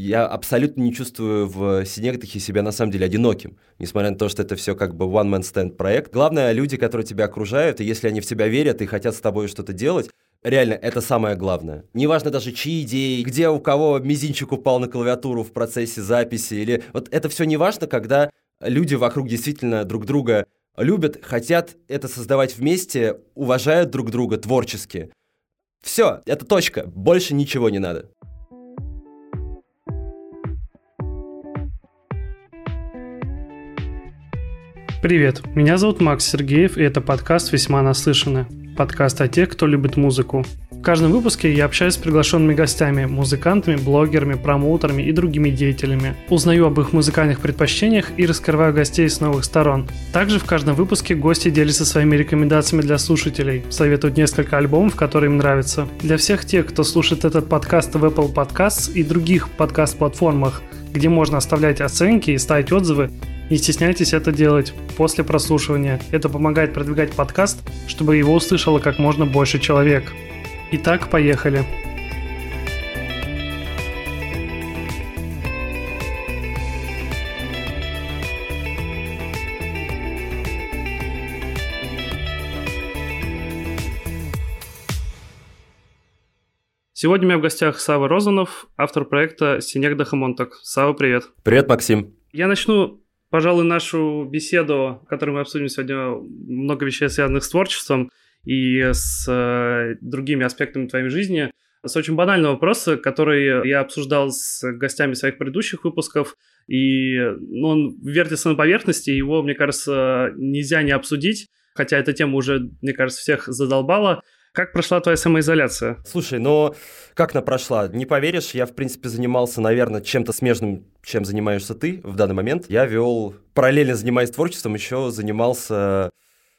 я абсолютно не чувствую в Синектахе себя на самом деле одиноким, несмотря на то, что это все как бы one-man stand проект. Главное, люди, которые тебя окружают, и если они в тебя верят и хотят с тобой что-то делать, Реально, это самое главное. Неважно даже, чьи идеи, где у кого мизинчик упал на клавиатуру в процессе записи, или вот это все не важно, когда люди вокруг действительно друг друга любят, хотят это создавать вместе, уважают друг друга творчески. Все, это точка, больше ничего не надо. Привет, меня зовут Макс Сергеев, и это подкаст «Весьма наслышаны» подкаст о тех, кто любит музыку. В каждом выпуске я общаюсь с приглашенными гостями, музыкантами, блогерами, промоутерами и другими деятелями. Узнаю об их музыкальных предпочтениях и раскрываю гостей с новых сторон. Также в каждом выпуске гости делятся своими рекомендациями для слушателей, советуют несколько альбомов, которые им нравятся. Для всех тех, кто слушает этот подкаст в Apple Podcasts и других подкаст-платформах, где можно оставлять оценки и ставить отзывы, не стесняйтесь это делать после прослушивания. Это помогает продвигать подкаст, чтобы его услышало как можно больше человек. Итак, поехали. Сегодня у меня в гостях Сава Розанов, автор проекта Синек Дахамонтак. Сава, привет. Привет, Максим. Я начну пожалуй, нашу беседу, которую мы обсудим сегодня, много вещей, связанных с творчеством и с э, другими аспектами твоей жизни, с очень банального вопроса, который я обсуждал с гостями своих предыдущих выпусков, и ну, он вертится на поверхности, его, мне кажется, нельзя не обсудить, хотя эта тема уже, мне кажется, всех задолбала. Как прошла твоя самоизоляция? Слушай, ну как она прошла? Не поверишь, я, в принципе, занимался, наверное, чем-то смежным, чем занимаешься ты в данный момент. Я вел, параллельно занимаясь творчеством, еще занимался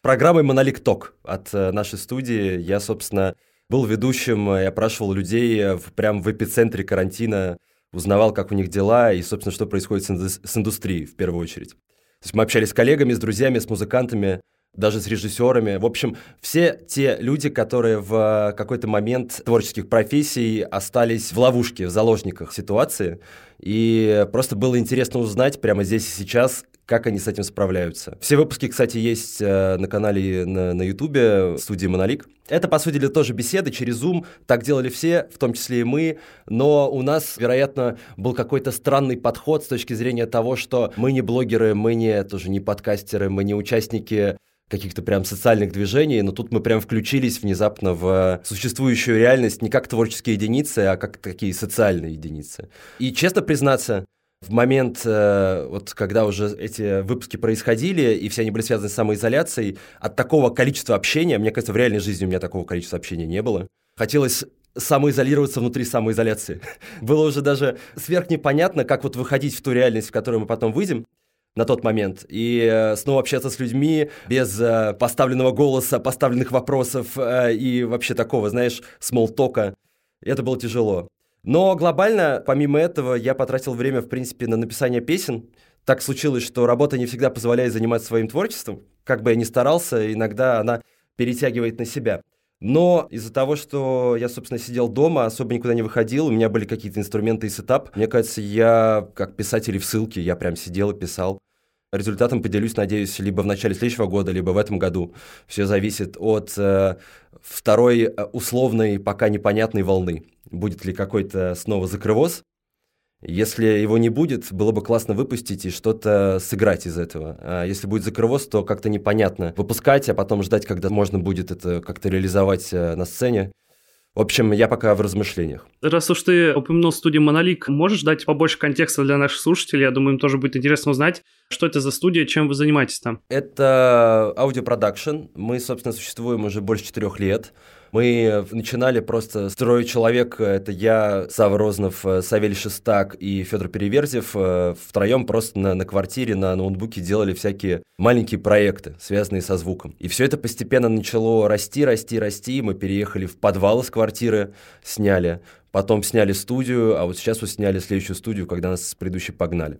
программой Monolith Talk от э, нашей студии. Я, собственно, был ведущим, я опрашивал людей в, прям в эпицентре карантина, узнавал, как у них дела и, собственно, что происходит с индустрией в первую очередь. То есть мы общались с коллегами, с друзьями, с музыкантами, даже с режиссерами. В общем, все те люди, которые в какой-то момент творческих профессий остались в ловушке, в заложниках ситуации. И просто было интересно узнать прямо здесь и сейчас, как они с этим справляются. Все выпуски, кстати, есть э, на канале на Ютубе студии «Монолик». Это, по сути дела, тоже беседы через Zoom. Так делали все, в том числе и мы. Но у нас, вероятно, был какой-то странный подход с точки зрения того, что мы не блогеры, мы не, тоже не подкастеры, мы не участники каких-то прям социальных движений, но тут мы прям включились внезапно в существующую реальность не как творческие единицы, а как такие социальные единицы. И честно признаться, в момент, э, вот когда уже эти выпуски происходили, и все они были связаны с самоизоляцией, от такого количества общения, мне кажется, в реальной жизни у меня такого количества общения не было. Хотелось самоизолироваться внутри самоизоляции. Было уже даже сверх непонятно, как вот выходить в ту реальность, в которую мы потом выйдем на тот момент. И э, снова общаться с людьми без э, поставленного голоса, поставленных вопросов э, и вообще такого, знаешь, смолтока. Это было тяжело. Но глобально, помимо этого, я потратил время, в принципе, на написание песен. Так случилось, что работа не всегда позволяет заниматься своим творчеством. Как бы я ни старался, иногда она перетягивает на себя. Но из-за того, что я, собственно, сидел дома, особо никуда не выходил, у меня были какие-то инструменты и сетап, мне кажется, я, как писатель в ссылке, я прям сидел и писал. Результатом поделюсь, надеюсь, либо в начале следующего года, либо в этом году. Все зависит от э, второй э, условной, пока непонятной волны. Будет ли какой-то снова закрывоз, если его не будет, было бы классно выпустить и что-то сыграть из этого. А если будет закрывоз, то как-то непонятно выпускать, а потом ждать, когда можно будет это как-то реализовать э, на сцене. В общем, я пока в размышлениях. Раз уж ты упомянул студию Монолик, можешь дать побольше контекста для наших слушателей? Я думаю, им тоже будет интересно узнать, что это за студия, чем вы занимаетесь там. Это аудиопродакшн. Мы, собственно, существуем уже больше четырех лет. Мы начинали просто трое человек, это я, Савва Розанов, Савелий Шестак и Федор Переверзев, э, втроем просто на, на квартире, на ноутбуке делали всякие маленькие проекты, связанные со звуком. И все это постепенно начало расти, расти, расти. Мы переехали в подвал из квартиры, сняли. Потом сняли студию, а вот сейчас вот сняли следующую студию, когда нас с предыдущей погнали.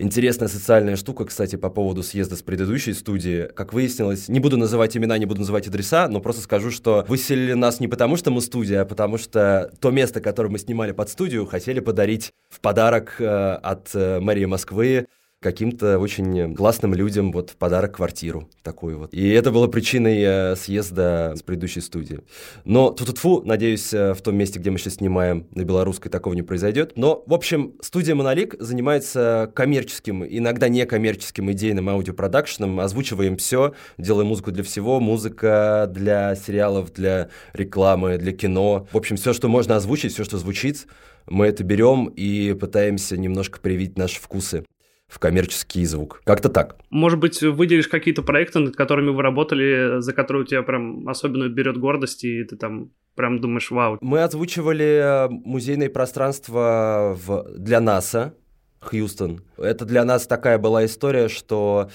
Интересная социальная штука, кстати, по поводу съезда с предыдущей студии. Как выяснилось, не буду называть имена, не буду называть адреса, но просто скажу, что выселили нас не потому, что мы студия, а потому что то место, которое мы снимали под студию, хотели подарить в подарок э, от э, мэрии Москвы каким-то очень классным людям вот в подарок квартиру такую вот. И это было причиной э, съезда с предыдущей студии. Но тут фу, надеюсь, э, в том месте, где мы сейчас снимаем на белорусской, такого не произойдет. Но, в общем, студия Монолик занимается коммерческим, иногда некоммерческим идейным аудиопродакшеном, озвучиваем все, делаем музыку для всего, музыка для сериалов, для рекламы, для кино. В общем, все, что можно озвучить, все, что звучит, мы это берем и пытаемся немножко привить наши вкусы в коммерческий звук. Как-то так. Может быть, выделишь какие-то проекты, над которыми вы работали, за которые у тебя прям особенно берет гордость, и ты там прям думаешь, вау. Мы озвучивали э, музейное пространство в... для НАСА, Хьюстон. Это для нас такая была история, что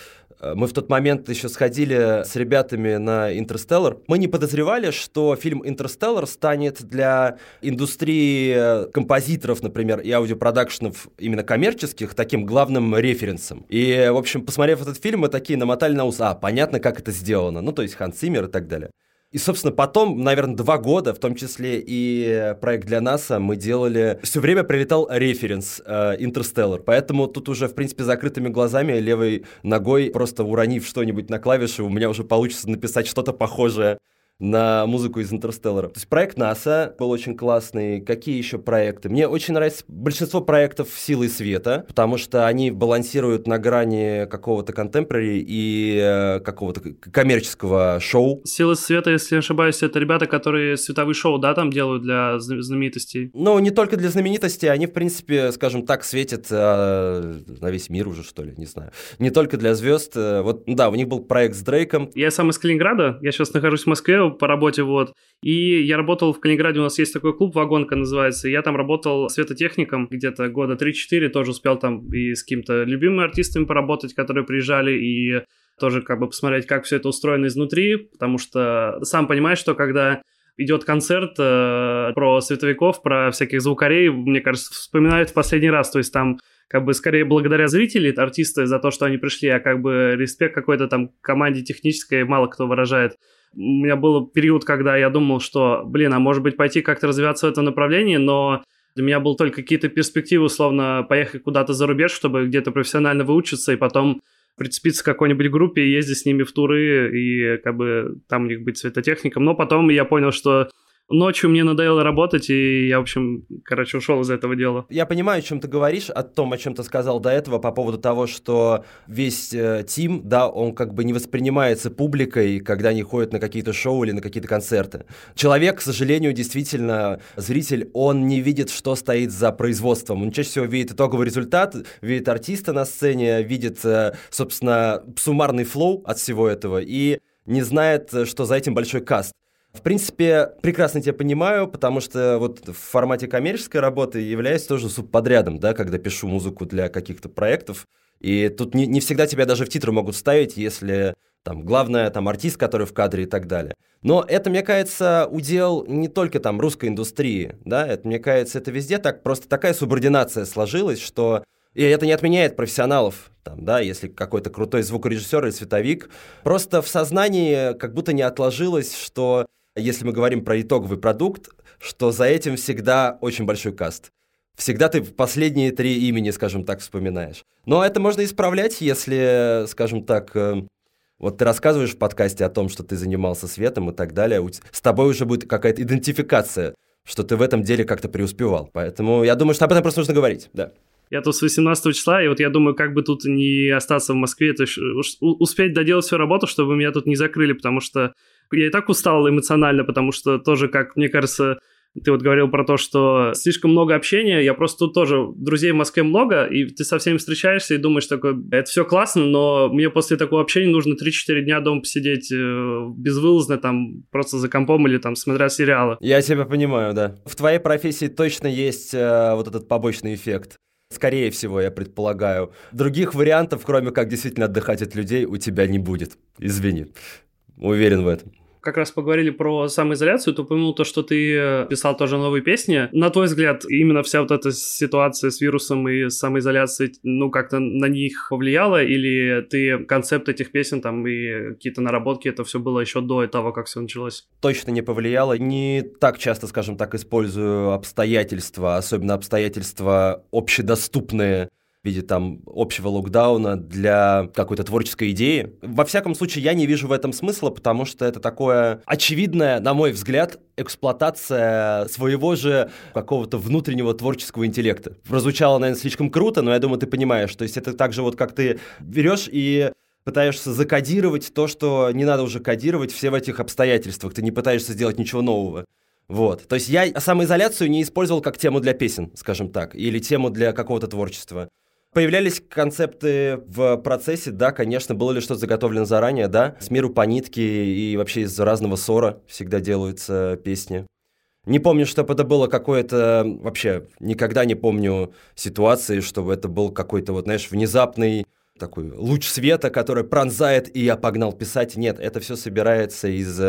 мы в тот момент еще сходили с ребятами на «Интерстеллар». Мы не подозревали, что фильм «Интерстеллар» станет для индустрии э, композиторов, например, и аудиопродакшенов именно коммерческих таким главным референсом. И, в общем, посмотрев этот фильм, мы такие намотали на ус, а, понятно, как это сделано. Ну, то есть Ханс Циммер и так далее. И, собственно, потом, наверное, два года, в том числе и проект для НАСА, мы делали... Все время прилетал референс Интерстеллар. Э, Поэтому тут уже, в принципе, закрытыми глазами, левой ногой, просто уронив что-нибудь на клавиши, у меня уже получится написать что-то похожее на музыку из Интерстеллара. То есть проект НАСА был очень классный. Какие еще проекты? Мне очень нравится большинство проектов «Силы света», потому что они балансируют на грани какого-то контемпорари и э, какого-то коммерческого шоу. «Силы света», если не ошибаюсь, это ребята, которые световые шоу, да, там делают для знаменитостей? Ну, не только для знаменитостей, они, в принципе, скажем так, светят э, на весь мир уже, что ли, не знаю. Не только для звезд. Э, вот, да, у них был проект с Дрейком. Я сам из Калининграда, я сейчас нахожусь в Москве, по работе, вот. И я работал в Калининграде, у нас есть такой клуб «Вагонка» называется, я там работал светотехником где-то года 3-4, тоже успел там и с какими-то любимыми артистами поработать, которые приезжали, и тоже как бы посмотреть, как все это устроено изнутри, потому что сам понимаешь, что когда идет концерт э, про световиков, про всяких звукарей, мне кажется, вспоминают в последний раз, то есть там как бы скорее благодаря зрителей, артисты за то, что они пришли, а как бы респект какой-то там команде технической мало кто выражает у меня был период, когда я думал, что, блин, а может быть пойти как-то развиваться в этом направлении, но для меня был только какие-то перспективы, условно, поехать куда-то за рубеж, чтобы где-то профессионально выучиться и потом прицепиться к какой-нибудь группе и ездить с ними в туры и как бы там у них быть светотехником. Но потом я понял, что Ночью мне надоело работать, и я, в общем, короче, ушел из этого дела. Я понимаю, о чем ты говоришь, о том, о чем ты сказал до этого, по поводу того, что весь э, тим, да, он как бы не воспринимается публикой, когда они ходят на какие-то шоу или на какие-то концерты. Человек, к сожалению, действительно, зритель, он не видит, что стоит за производством. Он чаще всего видит итоговый результат, видит артиста на сцене, видит, э, собственно, суммарный флоу от всего этого и не знает, э, что за этим большой каст. В принципе, прекрасно тебя понимаю, потому что вот в формате коммерческой работы являюсь тоже субподрядом, да, когда пишу музыку для каких-то проектов. И тут не, не всегда тебя даже в титры могут ставить, если там главное там артист, который в кадре и так далее. Но это, мне кажется, удел не только там русской индустрии, да, это, мне кажется, это везде так, просто такая субординация сложилась, что и это не отменяет профессионалов, там, да, если какой-то крутой звукорежиссер или световик. Просто в сознании как будто не отложилось, что если мы говорим про итоговый продукт, что за этим всегда очень большой каст. Всегда ты последние три имени, скажем так, вспоминаешь. Но это можно исправлять, если, скажем так, э, вот ты рассказываешь в подкасте о том, что ты занимался светом и так далее, с тобой уже будет какая-то идентификация, что ты в этом деле как-то преуспевал. Поэтому я думаю, что об этом просто нужно говорить, да. Я тут с 18 числа, и вот я думаю, как бы тут не остаться в Москве, то есть успеть доделать всю работу, чтобы меня тут не закрыли, потому что я и так устал эмоционально, потому что тоже, как мне кажется, ты вот говорил про то, что слишком много общения. Я просто тут тоже друзей в Москве много, и ты со всеми встречаешься и думаешь такой, это все классно, но мне после такого общения нужно 3-4 дня дома посидеть э, безвылазно, там, просто за компом или там смотря сериалы. Я тебя понимаю, да. В твоей профессии точно есть э, вот этот побочный эффект. Скорее всего, я предполагаю. Других вариантов, кроме как действительно отдыхать от людей, у тебя не будет. Извини. Уверен в этом. Как раз поговорили про самоизоляцию, ты упомянул то, что ты э, писал тоже новые песни. На твой взгляд, именно вся вот эта ситуация с вирусом и самоизоляцией, ну, как-то на них повлияла? Или ты концепт этих песен там и какие-то наработки, это все было еще до того, как все началось? Точно не повлияло. Не так часто, скажем так, использую обстоятельства, особенно обстоятельства общедоступные в виде там общего локдауна для какой-то творческой идеи. Во всяком случае, я не вижу в этом смысла, потому что это такое очевидное, на мой взгляд, эксплуатация своего же какого-то внутреннего творческого интеллекта. Прозвучало, наверное, слишком круто, но я думаю, ты понимаешь. То есть это так же вот, как ты берешь и пытаешься закодировать то, что не надо уже кодировать все в этих обстоятельствах. Ты не пытаешься сделать ничего нового. Вот. То есть я самоизоляцию не использовал как тему для песен, скажем так, или тему для какого-то творчества. Появлялись концепты в процессе, да, конечно, было ли что-то заготовлено заранее, да, с миру по нитке и вообще из разного ссора всегда делаются песни. Не помню, чтобы это было какое-то... Вообще, никогда не помню ситуации, чтобы это был какой-то, вот, знаешь, внезапный такой луч света, который пронзает, и я погнал писать. Нет, это все собирается из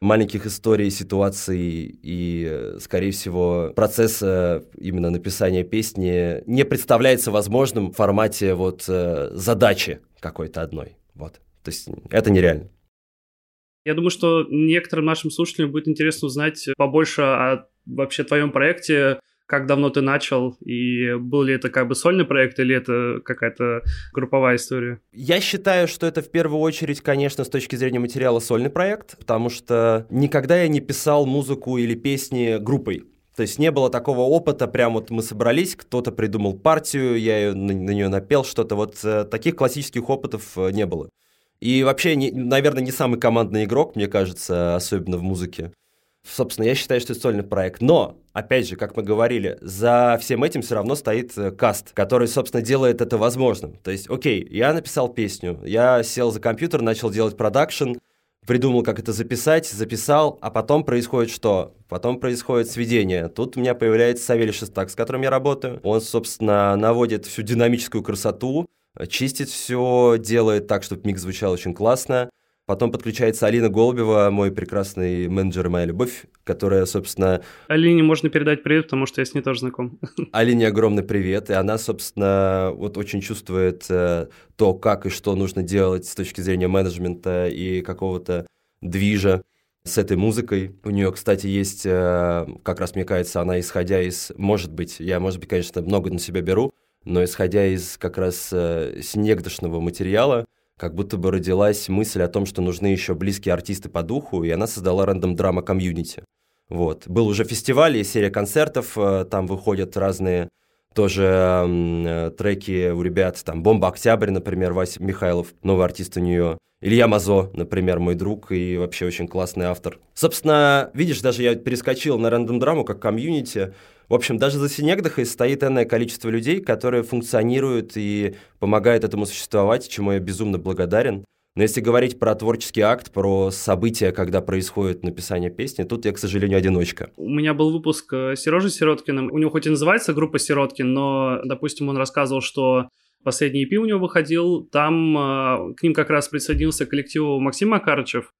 маленьких историй, ситуаций и, скорее всего, процесс именно написания песни не представляется возможным в формате вот э, задачи какой-то одной. Вот. То есть это нереально. Я думаю, что некоторым нашим слушателям будет интересно узнать побольше о вообще твоем проекте, как давно ты начал, и был ли это как бы сольный проект, или это какая-то групповая история? Я считаю, что это в первую очередь, конечно, с точки зрения материала сольный проект, потому что никогда я не писал музыку или песни группой. То есть не было такого опыта, прям вот мы собрались, кто-то придумал партию, я ее, на, на нее напел что-то. Вот э, таких классических опытов э, не было. И вообще, не, наверное, не самый командный игрок, мне кажется, особенно в музыке. Собственно, я считаю, что это сольный проект. Но, опять же, как мы говорили, за всем этим все равно стоит э, каст, который, собственно, делает это возможным. То есть, окей, я написал песню, я сел за компьютер, начал делать продакшн, придумал, как это записать, записал, а потом происходит что? Потом происходит сведение. Тут у меня появляется Савелий Шестак, с которым я работаю. Он, собственно, наводит всю динамическую красоту, чистит все, делает так, чтобы микс звучал очень классно. Потом подключается Алина Голубева, мой прекрасный менеджер и моя любовь, которая, собственно... Алине можно передать привет, потому что я с ней тоже знаком. Алине огромный привет, и она, собственно, вот очень чувствует э, то, как и что нужно делать с точки зрения менеджмента и какого-то движа с этой музыкой. У нее, кстати, есть, э, как раз мне кажется, она исходя из, может быть, я, может быть, конечно, много на себя беру, но исходя из как раз э, снегдошного материала, как будто бы родилась мысль о том, что нужны еще близкие артисты по духу, и она создала рандом драма комьюнити. Вот. Был уже фестиваль и серия концертов, э, там выходят разные тоже э, треки у ребят, там «Бомба Октябрь», например, Вася Михайлов, новый артист у нее, Илья Мазо, например, мой друг и вообще очень классный автор. Собственно, видишь, даже я перескочил на рандом драму как комьюнити, в общем, даже за Синегдахой стоит энное количество людей, которые функционируют и помогают этому существовать, чему я безумно благодарен. Но если говорить про творческий акт, про события, когда происходит написание песни, тут я, к сожалению, одиночка. У меня был выпуск с Сережей Сироткиным. У него хоть и называется группа Сироткин, но, допустим, он рассказывал, что последний EP у него выходил, там э, к ним как раз присоединился коллектив Максим Макарычев,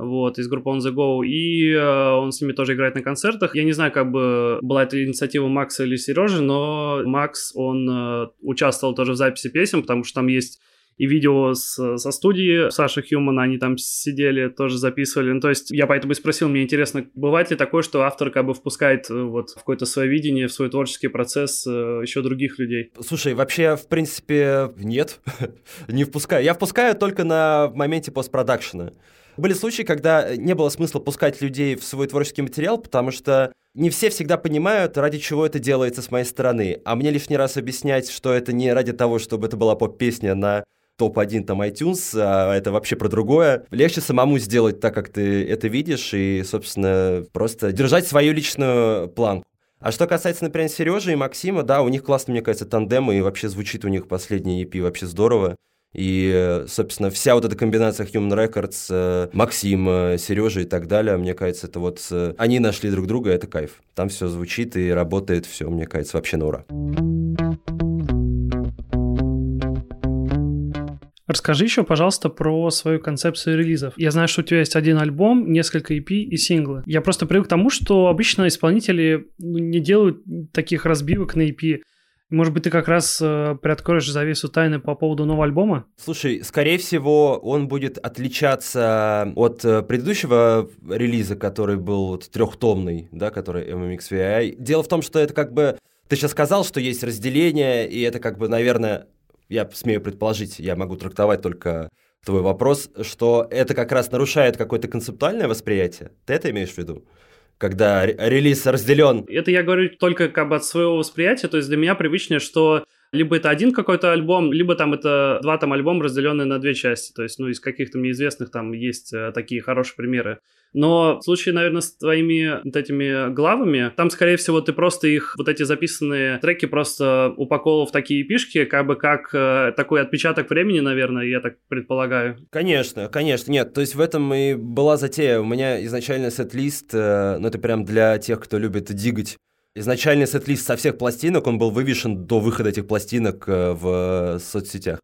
вот, из группы On The Go, и э, он с ними тоже играет на концертах. Я не знаю, как бы была это инициатива Макса или Сережи, но Макс, он э, участвовал тоже в записи песен, потому что там есть и видео с, со студии Саши Хьюмана, они там сидели, тоже записывали. Ну, то есть я поэтому и спросил, мне интересно, бывает ли такое, что автор как бы впускает э, вот в какое-то свое видение, в свой творческий процесс э, еще других людей? Слушай, вообще, в принципе, нет, не впускаю. Я впускаю только на моменте постпродакшена. Были случаи, когда не было смысла пускать людей в свой творческий материал, потому что не все всегда понимают, ради чего это делается с моей стороны. А мне лишний раз объяснять, что это не ради того, чтобы это была поп-песня на топ-1 там iTunes, а это вообще про другое. Легче самому сделать так, как ты это видишь, и, собственно, просто держать свою личную планку. А что касается, например, Сережи и Максима, да, у них классно, мне кажется, тандем, и вообще звучит у них последний EP вообще здорово. И, собственно, вся вот эта комбинация Human Records, э, Максим, э, Сережа и так далее, мне кажется, это вот э, они нашли друг друга, это кайф. Там все звучит и работает все, мне кажется, вообще на ура. Расскажи еще, пожалуйста, про свою концепцию релизов. Я знаю, что у тебя есть один альбом, несколько EP и синглы. Я просто привык к тому, что обычно исполнители ну, не делают таких разбивок на EP. Может быть, ты как раз э, приоткроешь завесу тайны по поводу нового альбома? Слушай, скорее всего, он будет отличаться от э, предыдущего релиза, который был вот, трехтомный, да, который MMXVI. Дело в том, что это как бы... Ты сейчас сказал, что есть разделение, и это как бы, наверное, я смею предположить, я могу трактовать только твой вопрос, что это как раз нарушает какое-то концептуальное восприятие. Ты это имеешь в виду? Когда релиз разделен. Это я говорю только как бы от своего восприятия. То есть для меня привычнее, что либо это один какой-то альбом, либо там это два там альбома, разделенные на две части. То есть, ну, из каких-то мне известных там есть э, такие хорошие примеры. Но в случае, наверное, с твоими вот этими главами, там, скорее всего, ты просто их, вот эти записанные треки просто упаковал в такие пишки, как бы как э, такой отпечаток времени, наверное, я так предполагаю. Конечно, конечно, нет. То есть в этом и была затея. У меня изначально сет-лист, э, ну, это прям для тех, кто любит дигать Изначальный сет-лист со всех пластинок, он был вывешен до выхода этих пластинок э, в соцсетях.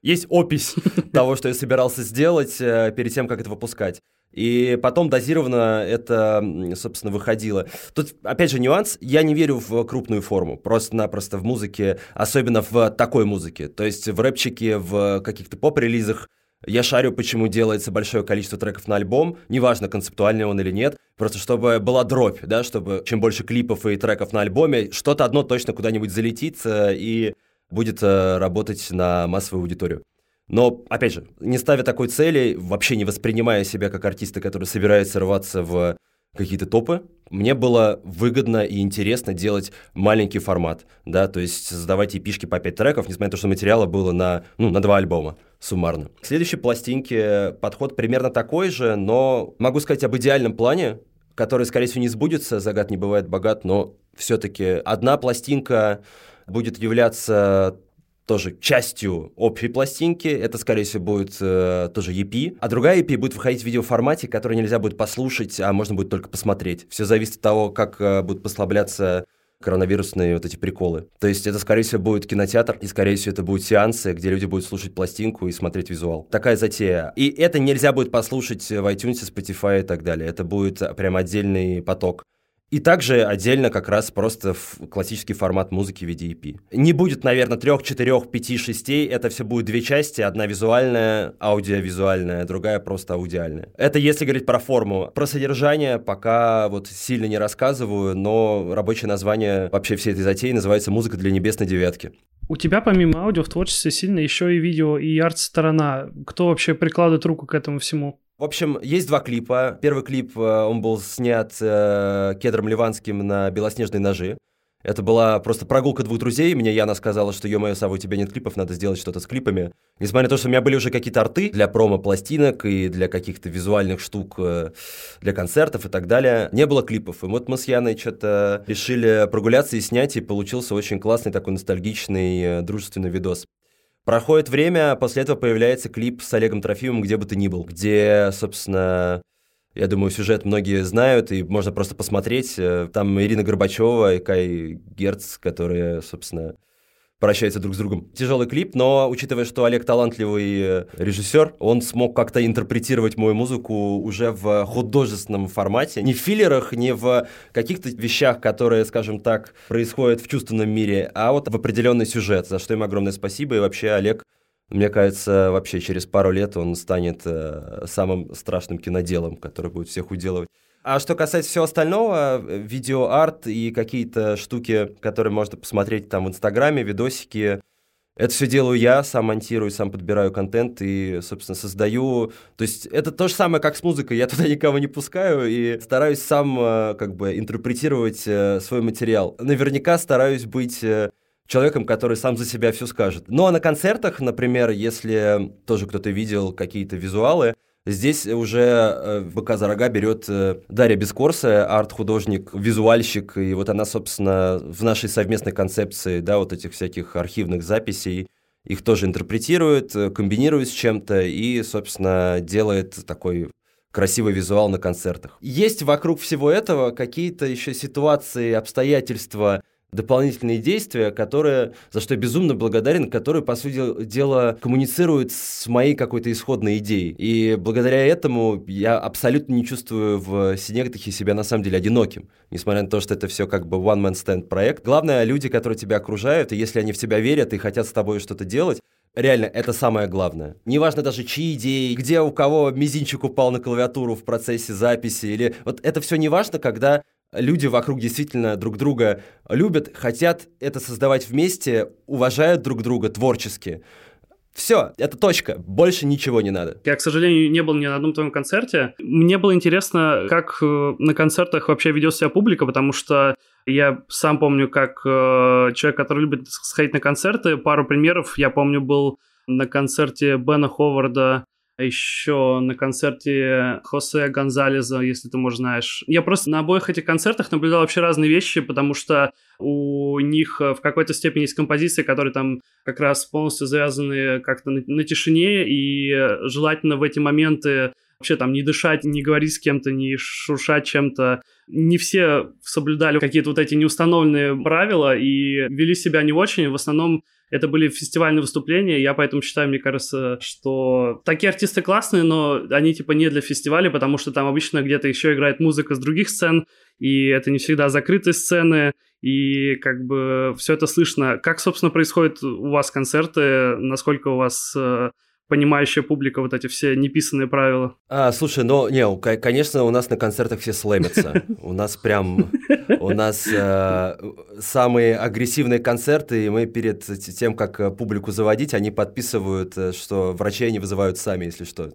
Есть опись того, что я собирался сделать э, перед тем, как это выпускать. И потом дозированно это, собственно, выходило. Тут, опять же, нюанс. Я не верю в крупную форму. Просто-напросто в музыке, особенно в такой музыке. То есть в рэпчике, в каких-то поп-релизах я шарю, почему делается большое количество треков на альбом, неважно, концептуальный он или нет, просто чтобы была дробь, да, чтобы чем больше клипов и треков на альбоме, что-то одно точно куда-нибудь залетит и будет э, работать на массовую аудиторию. Но, опять же, не ставя такой цели, вообще не воспринимая себя как артиста, который собирается рваться в какие-то топы, мне было выгодно и интересно делать маленький формат, да, то есть создавать эпишки по 5 треков, несмотря на то, что материала было на, ну, на два альбома суммарно. К следующей пластинке подход примерно такой же, но могу сказать об идеальном плане, который, скорее всего, не сбудется, загад не бывает богат, но все-таки одна пластинка будет являться тоже частью общей пластинки. Это, скорее всего, будет э, тоже EP. А другая EP будет выходить в видеоформате, который нельзя будет послушать, а можно будет только посмотреть. Все зависит от того, как э, будут послабляться коронавирусные вот эти приколы. То есть это, скорее всего, будет кинотеатр, и, скорее всего, это будут сеансы, где люди будут слушать пластинку и смотреть визуал. Такая затея. И это нельзя будет послушать в iTunes, Spotify и так далее. Это будет прям отдельный поток. И также отдельно как раз просто в классический формат музыки в виде EP. Не будет, наверное, трех, четырех, пяти, шестей. Это все будет две части. Одна визуальная, аудиовизуальная, другая просто аудиальная. Это если говорить про форму. Про содержание пока вот сильно не рассказываю, но рабочее название вообще всей этой затеи называется «Музыка для небесной девятки». У тебя помимо аудио в творчестве сильно еще и видео и арт-сторона. Кто вообще прикладывает руку к этому всему? В общем, есть два клипа. Первый клип, э, он был снят э, Кедром Ливанским на «Белоснежные ножи». Это была просто прогулка двух друзей. Мне Яна сказала, что, ё-моё, Сава, у тебя нет клипов, надо сделать что-то с клипами. Несмотря на то, что у меня были уже какие-то арты для промо-пластинок и для каких-то визуальных штук, э, для концертов и так далее, не было клипов. И вот мы с Яной что-то решили прогуляться и снять, и получился очень классный такой ностальгичный, э, дружественный видос. Проходит время, после этого появляется клип с Олегом Трофимовым «Где бы ты ни был», где, собственно, я думаю, сюжет многие знают, и можно просто посмотреть. Э, там Ирина Горбачева и Кай Герц, которые, собственно, прощаются друг с другом. Тяжелый клип, но учитывая, что Олег талантливый э, режиссер, он смог как-то интерпретировать мою музыку уже в художественном формате. Не в филлерах, не в каких-то вещах, которые, скажем так, происходят в чувственном мире, а вот в определенный сюжет, за что им огромное спасибо. И вообще Олег мне кажется, вообще через пару лет он станет э, самым страшным киноделом, который будет всех уделывать. А что касается всего остального, э, видеоарт и какие-то штуки, которые можно посмотреть там в Инстаграме, видосики, это все делаю я, сам монтирую, сам подбираю контент и, собственно, создаю. То есть это то же самое, как с музыкой. Я туда никого не пускаю и стараюсь сам э, как бы интерпретировать э, свой материал. Наверняка стараюсь быть человеком, который сам за себя все скажет. Ну а на концертах, например, если тоже кто-то видел какие-то визуалы, Здесь уже э, БК за рога берет э, Дарья Бескорса, арт-художник, визуальщик, и вот она, собственно, в нашей совместной концепции, да, вот этих всяких архивных записей, их тоже интерпретирует, э, комбинирует с чем-то и, собственно, делает такой красивый визуал на концертах. Есть вокруг всего этого какие-то еще ситуации, обстоятельства, дополнительные действия, которые, за что я безумно благодарен, которые, по сути дела, коммуницируют с моей какой-то исходной идеей. И благодаря этому я абсолютно не чувствую в Синектахе себя на самом деле одиноким, несмотря на то, что это все как бы one-man stand проект. Главное, люди, которые тебя окружают, и если они в тебя верят и хотят с тобой что-то делать, Реально, это самое главное. Неважно даже, чьи идеи, где у кого мизинчик упал на клавиатуру в процессе записи, или... Вот это все не важно, когда люди вокруг действительно друг друга любят, хотят это создавать вместе, уважают друг друга творчески. Все, это точка, больше ничего не надо. Я, к сожалению, не был ни на одном твоем концерте. Мне было интересно, как э, на концертах вообще ведет себя публика, потому что я сам помню, как э, человек, который любит сходить на концерты, пару примеров. Я помню, был на концерте Бена Ховарда, а еще на концерте Хосе Гонзалеза, если ты, может, знаешь. Я просто на обоих этих концертах наблюдал вообще разные вещи, потому что у них в какой-то степени есть композиции, которые там как раз полностью завязаны как-то на, на тишине, и желательно в эти моменты вообще там не дышать, не говорить с кем-то, не шуршать чем-то. Не все соблюдали какие-то вот эти неустановленные правила и вели себя не очень. В основном это были фестивальные выступления, я поэтому считаю, мне кажется, что такие артисты классные, но они типа не для фестиваля, потому что там обычно где-то еще играет музыка с других сцен, и это не всегда закрытые сцены, и как бы все это слышно. Как, собственно, происходят у вас концерты, насколько у вас э, понимающая публика вот эти все неписанные правила. А, слушай, ну, не, конечно, у нас на концертах все слэмятся. У нас прям, у нас э, самые агрессивные концерты, и мы перед тем, как э, публику заводить, они подписывают, э, что врачей не вызывают сами, если что.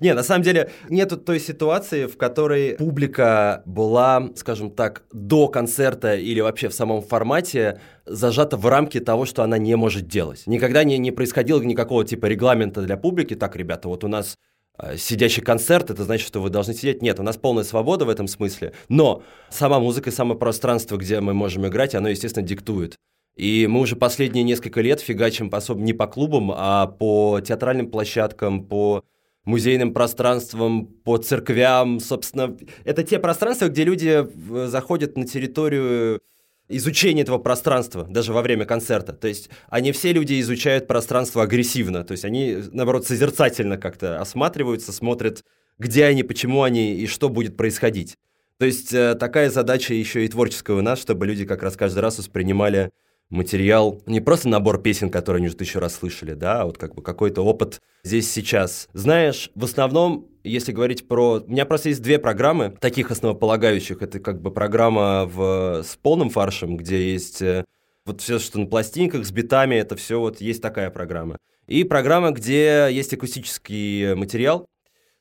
Не, на самом деле нету той ситуации, в которой публика была, скажем так, до концерта или вообще в самом формате зажата в рамки того, что она не может делать. Никогда не, не происходило никакого типа регламента для публики. Так, ребята, вот у нас э, сидящий концерт, это значит, что вы должны сидеть. Нет, у нас полная свобода в этом смысле. Но сама музыка и само пространство, где мы можем играть, оно, естественно, диктует. И мы уже последние несколько лет фигачим особо не по клубам, а по театральным площадкам, по музейным пространством, по церквям, собственно. Это те пространства, где люди э, заходят на территорию изучения этого пространства, даже во время концерта. То есть они все люди изучают пространство агрессивно, то есть они, наоборот, созерцательно как-то осматриваются, смотрят, где они, почему они и что будет происходить. То есть э, такая задача еще и творческая у нас, чтобы люди как раз каждый раз воспринимали материал, не просто набор песен, которые они уже тысячу раз слышали, да, а вот как бы какой-то опыт здесь сейчас. Знаешь, в основном, если говорить про... У меня просто есть две программы, таких основополагающих. Это как бы программа в... с полным фаршем, где есть э, вот все, что на пластинках, с битами, это все вот есть такая программа. И программа, где есть акустический материал,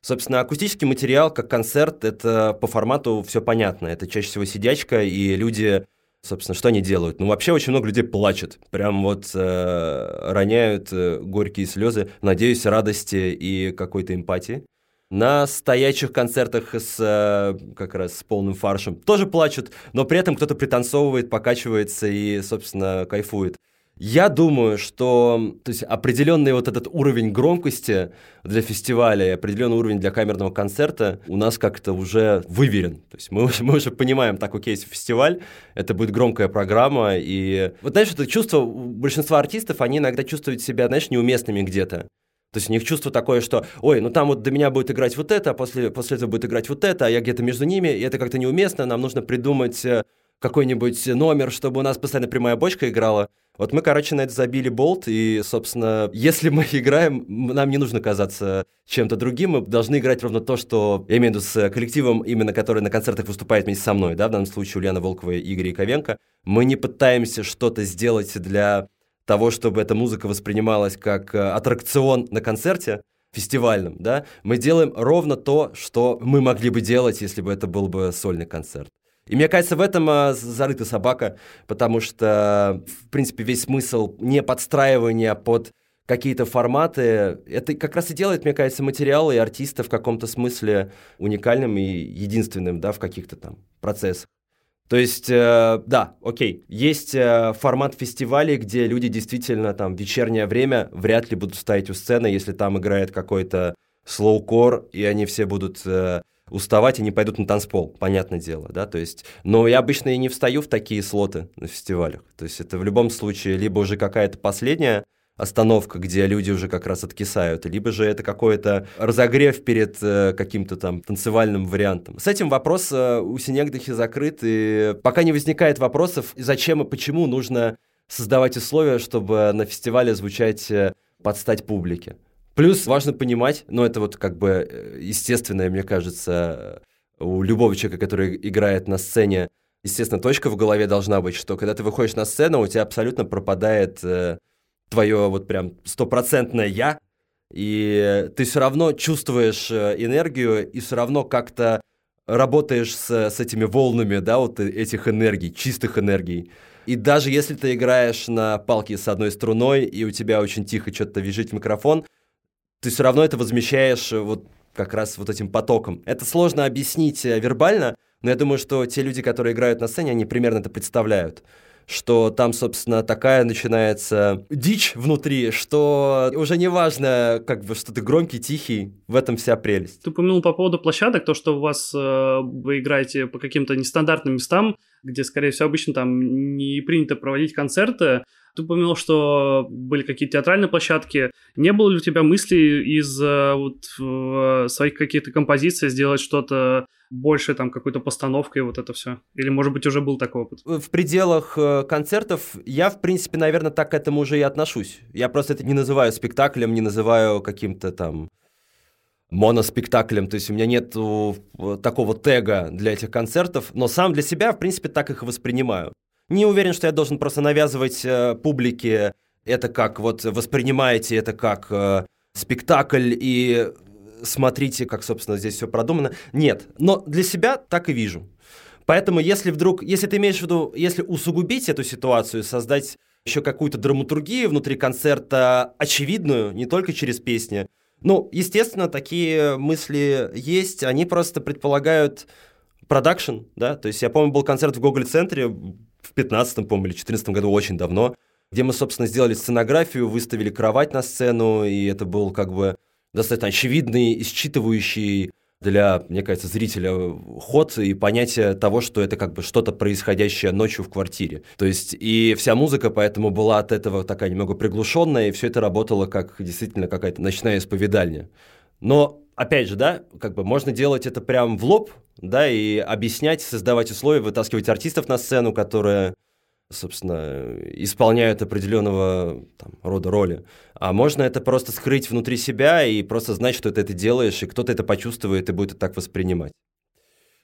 Собственно, акустический материал, как концерт, это по формату все понятно. Это чаще всего сидячка, и люди Собственно, что они делают? Ну, вообще очень много людей плачет. Прям вот э, роняют э, горькие слезы, надеюсь, радости и какой-то эмпатии. На стоячих концертах с э, как раз с полным фаршем тоже плачут, но при этом кто-то пританцовывает, покачивается и, собственно, кайфует. Я думаю, что то есть определенный вот этот уровень громкости для фестиваля и определенный уровень для камерного концерта у нас как-то уже выверен. То есть мы, мы уже понимаем, так, окей, фестиваль, это будет громкая программа, и вот знаешь, это чувство большинства артистов, они иногда чувствуют себя, знаешь, неуместными где-то. То есть у них чувство такое, что, ой, ну там вот до меня будет играть вот это, а после, после этого будет играть вот это, а я где-то между ними, и это как-то неуместно, нам нужно придумать э, какой-нибудь номер, чтобы у нас постоянно прямая бочка играла. Вот мы, короче, на это забили болт, и, собственно, если мы играем, нам не нужно казаться чем-то другим, мы должны играть ровно то, что, я имею в виду с коллективом, именно который на концертах выступает вместе со мной, да, в данном случае Ульяна Волкова и Игорь Яковенко. Мы не пытаемся что-то сделать для того, чтобы эта музыка воспринималась как э, аттракцион на концерте, фестивальном, да, мы делаем ровно то, что мы могли бы делать, если бы это был бы сольный концерт. И мне кажется, в этом а, зарыта собака, потому что, в принципе, весь смысл не подстраивания под какие-то форматы. Это как раз и делает, мне кажется, материалы и артиста в каком-то смысле уникальным и единственным, да, в каких-то там процессах. То есть, э, да, окей, есть э, формат фестивалей, где люди действительно там в вечернее время вряд ли будут стоять у сцены, если там играет какой-то слоукор, и они все будут э, уставать, они пойдут на танцпол, понятное дело, да, то есть, но я обычно и не встаю в такие слоты на фестивалях, то есть это в любом случае либо уже какая-то последняя остановка, где люди уже как раз откисают, либо же это какой-то разогрев перед э, каким-то там танцевальным вариантом. С этим вопрос э, у Синегдахи закрыт, и пока не возникает вопросов, зачем и почему нужно создавать условия, чтобы на фестивале звучать э, под стать публике. Плюс важно понимать, ну это вот как бы э, естественное, мне кажется, у любого человека, который играет на сцене, естественно, точка в голове должна быть, что когда ты выходишь на сцену, у тебя абсолютно пропадает э, твое вот прям стопроцентное «я», и ты все равно чувствуешь э, энергию и все равно как-то работаешь с, с этими волнами, да, вот этих энергий, чистых энергий. И даже если ты играешь на палке с одной струной, и у тебя очень тихо что-то визжит микрофон, ты все равно это возмещаешь э, вот как раз вот этим потоком. Это сложно объяснить э, вербально, но я думаю, что те люди, которые играют на сцене, они примерно это представляют что там, собственно, такая начинается дичь внутри, что уже не важно, как бы, что ты громкий, тихий, в этом вся прелесть. Ты упомянул по поводу площадок, то, что у вас э, вы играете по каким-то нестандартным местам, где, скорее всего, обычно там не принято проводить концерты. Ты упомянул, что были какие-то театральные площадки. Не было ли у тебя мысли из э, вот, э, своих каких-то композиций сделать что-то больше, там, какой-то постановкой, вот это все? Или, может быть, уже был такой опыт? В пределах э, концертов я, в принципе, наверное, так к этому уже и отношусь. Я просто это не называю спектаклем, не называю каким-то там моноспектаклем, то есть у меня нет такого тега для этих концертов, но сам для себя, в принципе, так их воспринимаю. Не уверен, что я должен просто навязывать э, публике это как вот воспринимаете это как э, спектакль и смотрите, как, собственно, здесь все продумано. Нет, но для себя так и вижу. Поэтому, если вдруг, если ты имеешь в виду, если усугубить эту ситуацию, создать еще какую-то драматургию внутри концерта очевидную, не только через песни, ну, естественно, такие мысли есть, они просто предполагают продакшн, да, то есть я помню, был концерт в Гоголь-центре в 15-м, по-моему, или 14 году, очень давно, где мы, собственно, сделали сценографию, выставили кровать на сцену, и это был как бы достаточно очевидный, исчитывающий для, мне кажется, зрителя ход и понятие того, что это как бы что-то происходящее ночью в квартире. То есть и вся музыка поэтому была от этого такая немного приглушенная, и все это работало как действительно какая-то ночная исповедальня. Но, опять же, да, как бы можно делать это прям в лоб, да, и объяснять, создавать условия, вытаскивать артистов на сцену, которые собственно, исполняют определенного там, рода роли. А можно это просто скрыть внутри себя и просто знать, что ты это делаешь, и кто-то это почувствует и будет это так воспринимать.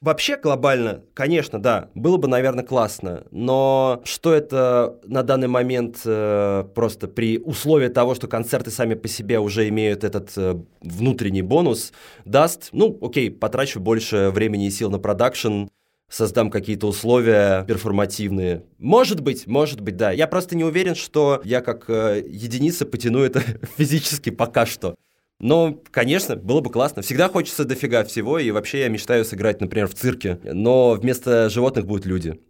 Вообще глобально, конечно, да, было бы, наверное, классно, но что это на данный момент э, просто при условии того, что концерты сами по себе уже имеют этот э, внутренний бонус, даст, ну, окей, потрачу больше времени и сил на продакшн, создам какие-то условия перформативные. Может быть, может быть, да. Я просто не уверен, что я как э, единица потяну это физически пока что. Но, конечно, было бы классно. Всегда хочется дофига всего, и вообще я мечтаю сыграть, например, в цирке, но вместо животных будут люди.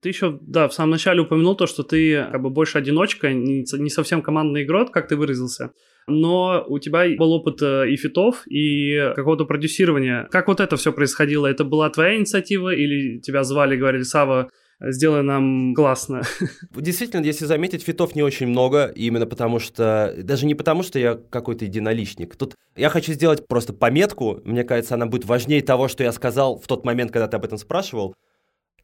Ты еще, да, в самом начале упомянул то, что ты как бы больше одиночка, не, не совсем командный игрок, как ты выразился но у тебя был опыт э, и фитов, и какого-то продюсирования. Как вот это все происходило? Это была твоя инициатива или тебя звали, говорили, Сава, сделай нам классно. Действительно, если заметить, фитов не очень много, именно потому что, даже не потому, что я какой-то единоличник. Тут я хочу сделать просто пометку, мне кажется, она будет важнее того, что я сказал в тот момент, когда ты об этом спрашивал.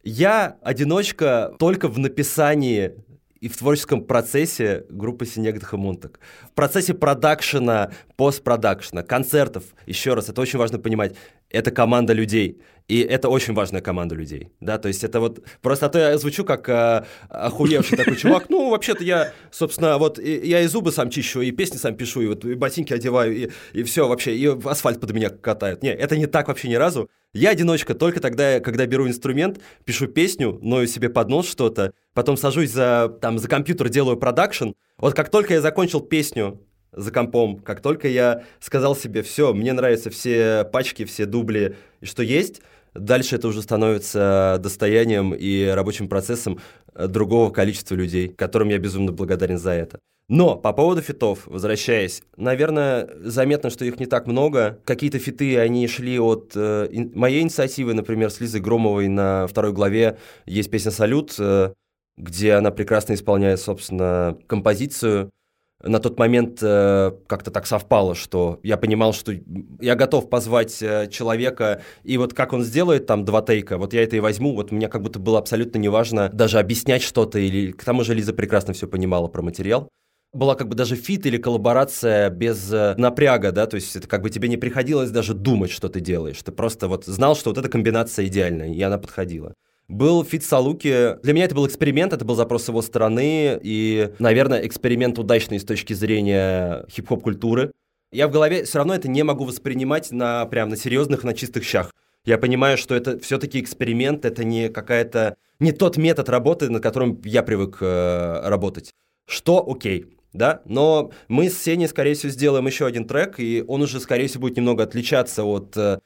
Я одиночка только в написании и в творческом процессе группы Синегдах и Мунтак. В процессе продакшена, постпродакшена, концертов, еще раз, это очень важно понимать, это команда людей. И это очень важная команда людей, да, то есть это вот, просто а то я звучу как э, охуевший такой чувак, ну, вообще-то я, собственно, вот, и, я и зубы сам чищу, и песни сам пишу, и вот и ботинки одеваю, и, и все вообще, и асфальт под меня катают. Не, это не так вообще ни разу. Я одиночка только тогда, когда беру инструмент, пишу песню, ною себе под нос что-то, потом сажусь за, там, за компьютер, делаю продакшн. Вот как только я закончил песню, за компом. Как только я сказал себе, все, мне нравятся все пачки, все дубли, что есть, дальше это уже становится достоянием и рабочим процессом другого количества людей, которым я безумно благодарен за это. Но по поводу фитов, возвращаясь, наверное, заметно, что их не так много. Какие-то фиты, они шли от э, ин- моей инициативы, например, с Лизой Громовой на второй главе есть песня «Салют», э, где она прекрасно исполняет, собственно, композицию. На тот момент э, как-то так совпало, что я понимал, что я готов позвать э, человека, и вот как он сделает там два тейка, вот я это и возьму, вот мне как будто было абсолютно неважно даже объяснять что-то, или к тому же Лиза прекрасно все понимала про материал была как бы даже фит или коллаборация без э, напряга, да, то есть это как бы тебе не приходилось даже думать, что ты делаешь, ты просто вот знал, что вот эта комбинация идеальная, и она подходила. Был фит Салуки. Для меня это был эксперимент, это был запрос с его стороны, и, наверное, эксперимент удачный с точки зрения хип-хоп культуры. Я в голове все равно это не могу воспринимать на прям на серьезных, на чистых щах. Я понимаю, что это все-таки эксперимент, это не какая-то не тот метод работы, над которым я привык э, работать. Что окей, да, но мы с Сеней, скорее всего, сделаем еще один трек, и он уже, скорее всего, будет немного отличаться от... Э,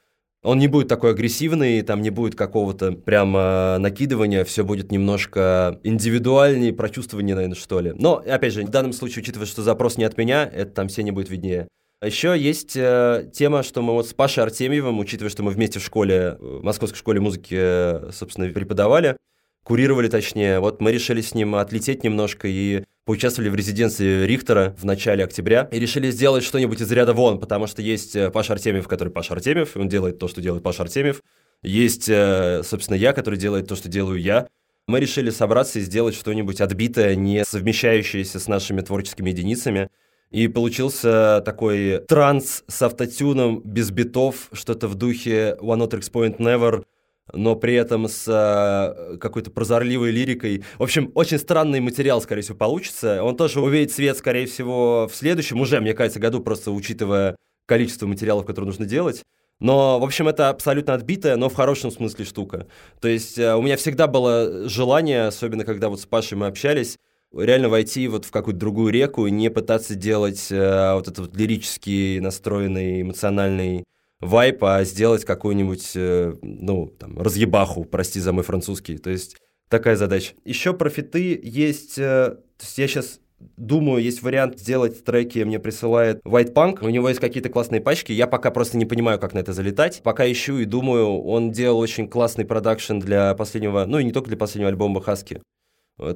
он не будет такой агрессивный, там не будет какого-то прямо накидывания, все будет немножко индивидуальнее, прочувствование, наверное, что ли. Но, опять же, в данном случае, учитывая, что запрос не от меня, это там Сеня будет виднее. Еще есть э, тема, что мы вот с Пашей Артемьевым, учитывая, что мы вместе в школе, в Московской школе музыки, э, собственно, преподавали, курировали точнее, вот мы решили с ним отлететь немножко и поучаствовали в резиденции Рихтера в начале октября и решили сделать что-нибудь из ряда вон, потому что есть э, Паша Артемьев, который Паша Артемьев, он делает то, что делает Паша Артемьев. Есть, э, собственно, я, который делает то, что делаю я. Мы решили собраться и сделать что-нибудь отбитое, не совмещающееся с нашими творческими единицами. И получился такой транс с автотюном, без битов, что-то в духе One Not Point Never – но при этом с э, какой-то прозорливой лирикой. В общем, очень странный материал, скорее всего, получится. Он тоже увидит свет, скорее всего, в следующем, уже, мне кажется, году, просто учитывая количество материалов, которые нужно делать. Но, в общем, это абсолютно отбитая, но в хорошем смысле штука. То есть э, у меня всегда было желание, особенно когда вот с Пашей мы общались, реально войти вот в какую-то другую реку и не пытаться делать э, вот этот вот лирический настроенный, эмоциональный вайп, а сделать какую-нибудь, э, ну, там, разъебаху, прости за мой французский. То есть такая задача. Еще про фиты есть... Э, то есть я сейчас думаю, есть вариант сделать треки, мне присылает White Punk, у него есть какие-то классные пачки, я пока просто не понимаю, как на это залетать. Пока ищу и думаю, он делал очень классный продакшн для последнего, ну и не только для последнего альбома Хаски.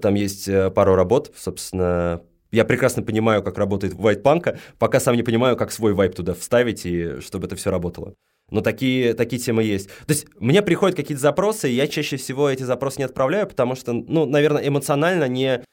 Там есть э, пару работ, собственно, я прекрасно понимаю, как работает вайт панка, пока сам не понимаю, как свой вайп туда вставить, и чтобы это все работало. Но такие, такие темы есть. То есть мне приходят какие-то запросы, и я чаще всего эти запросы не отправляю, потому что, ну, наверное, эмоционально не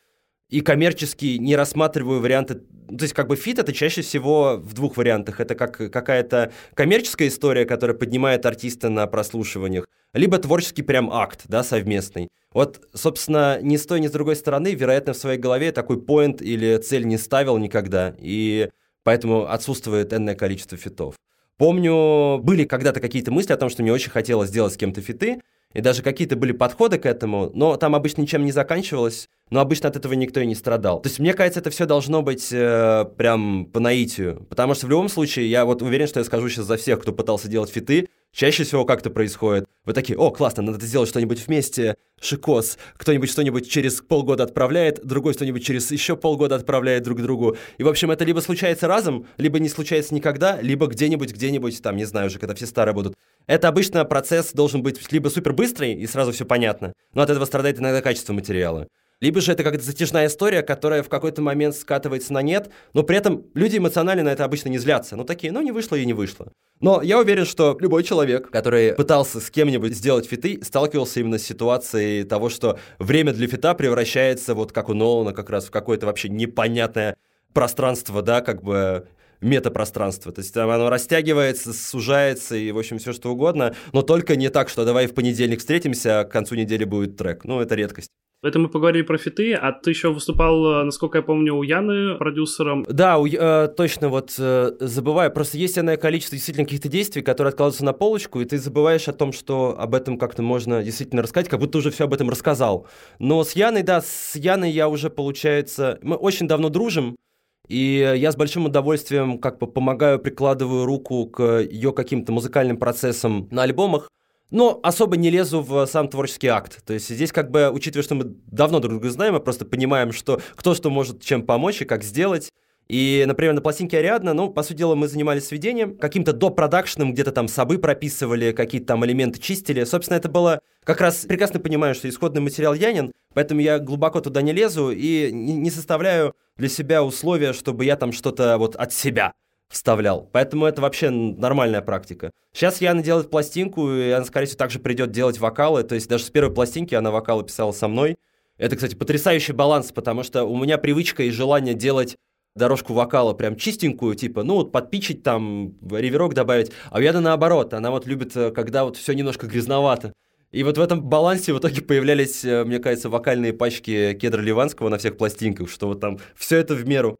и коммерчески не рассматриваю варианты. То есть как бы фит это чаще всего в двух вариантах. Это как какая-то коммерческая история, которая поднимает артиста на прослушиваниях, либо творческий прям акт, да, совместный. Вот, собственно, ни с той, ни с другой стороны, вероятно, в своей голове такой point или цель не ставил никогда, и поэтому отсутствует энное количество фитов. Помню, были когда-то какие-то мысли о том, что мне очень хотелось сделать с кем-то фиты, и даже какие-то были подходы к этому, но там обычно ничем не заканчивалось, но обычно от этого никто и не страдал. То есть, мне кажется, это все должно быть э, прям по наитию, потому что в любом случае, я вот уверен, что я скажу сейчас за всех, кто пытался делать фиты, Чаще всего как это происходит? Вы такие, о, классно, надо сделать что-нибудь вместе, шикос. Кто-нибудь что-нибудь через полгода отправляет, другой что-нибудь через еще полгода отправляет друг другу. И, в общем, это либо случается разом, либо не случается никогда, либо где-нибудь, где-нибудь, там, не знаю уже, когда все старые будут. Это обычно процесс должен быть либо супер быстрый, и сразу все понятно, но от этого страдает иногда качество материала. Либо же это какая-то затяжная история, которая в какой-то момент скатывается на нет, но при этом люди эмоционально на это обычно не злятся. Ну такие, ну не вышло и не вышло. Но я уверен, что любой человек, который пытался с кем-нибудь сделать фиты, сталкивался именно с ситуацией того, что время для фита превращается, вот как у Нолана, как раз в какое-то вообще непонятное пространство, да, как бы метапространство. То есть там оно растягивается, сужается и, в общем, все что угодно, но только не так, что давай в понедельник встретимся, а к концу недели будет трек. Ну, это редкость. Это мы поговорили про фиты, а ты еще выступал, э, насколько я помню, у Яны продюсером. Да, у, э, точно, вот э, забываю. Просто есть иное количество действительно каких-то действий, которые откладываются на полочку, и ты забываешь о том, что об этом как-то можно действительно рассказать, как будто уже все об этом рассказал. Но с Яной, да, с Яной я уже, получается... Мы очень давно дружим, и я с большим удовольствием как бы помогаю, прикладываю руку к ее каким-то музыкальным процессам на альбомах, но особо не лезу в сам творческий акт. То есть здесь как бы, учитывая, что мы давно друг друга знаем, мы просто понимаем, что кто что может чем помочь и как сделать. И, например, на пластинке Ариадна, ну, по сути дела, мы занимались сведением, каким-то допродакшеном, где-то там собы прописывали, какие-то там элементы чистили. Собственно, это было как раз прекрасно понимаю, что исходный материал Янин, поэтому я глубоко туда не лезу и не составляю для себя условия, чтобы я там что-то вот от себя вставлял. Поэтому это вообще нормальная практика. Сейчас Яна делает пластинку, и она, скорее всего, также придет делать вокалы. То есть даже с первой пластинки она вокалы писала со мной. Это, кстати, потрясающий баланс, потому что у меня привычка и желание делать дорожку вокала прям чистенькую, типа, ну вот подпичить там, реверок добавить. А у Яны наоборот, она вот любит, э, когда вот все немножко грязновато. И вот в этом балансе в итоге появлялись, э, мне кажется, вокальные пачки кедра Ливанского на всех пластинках, что вот там все это в меру.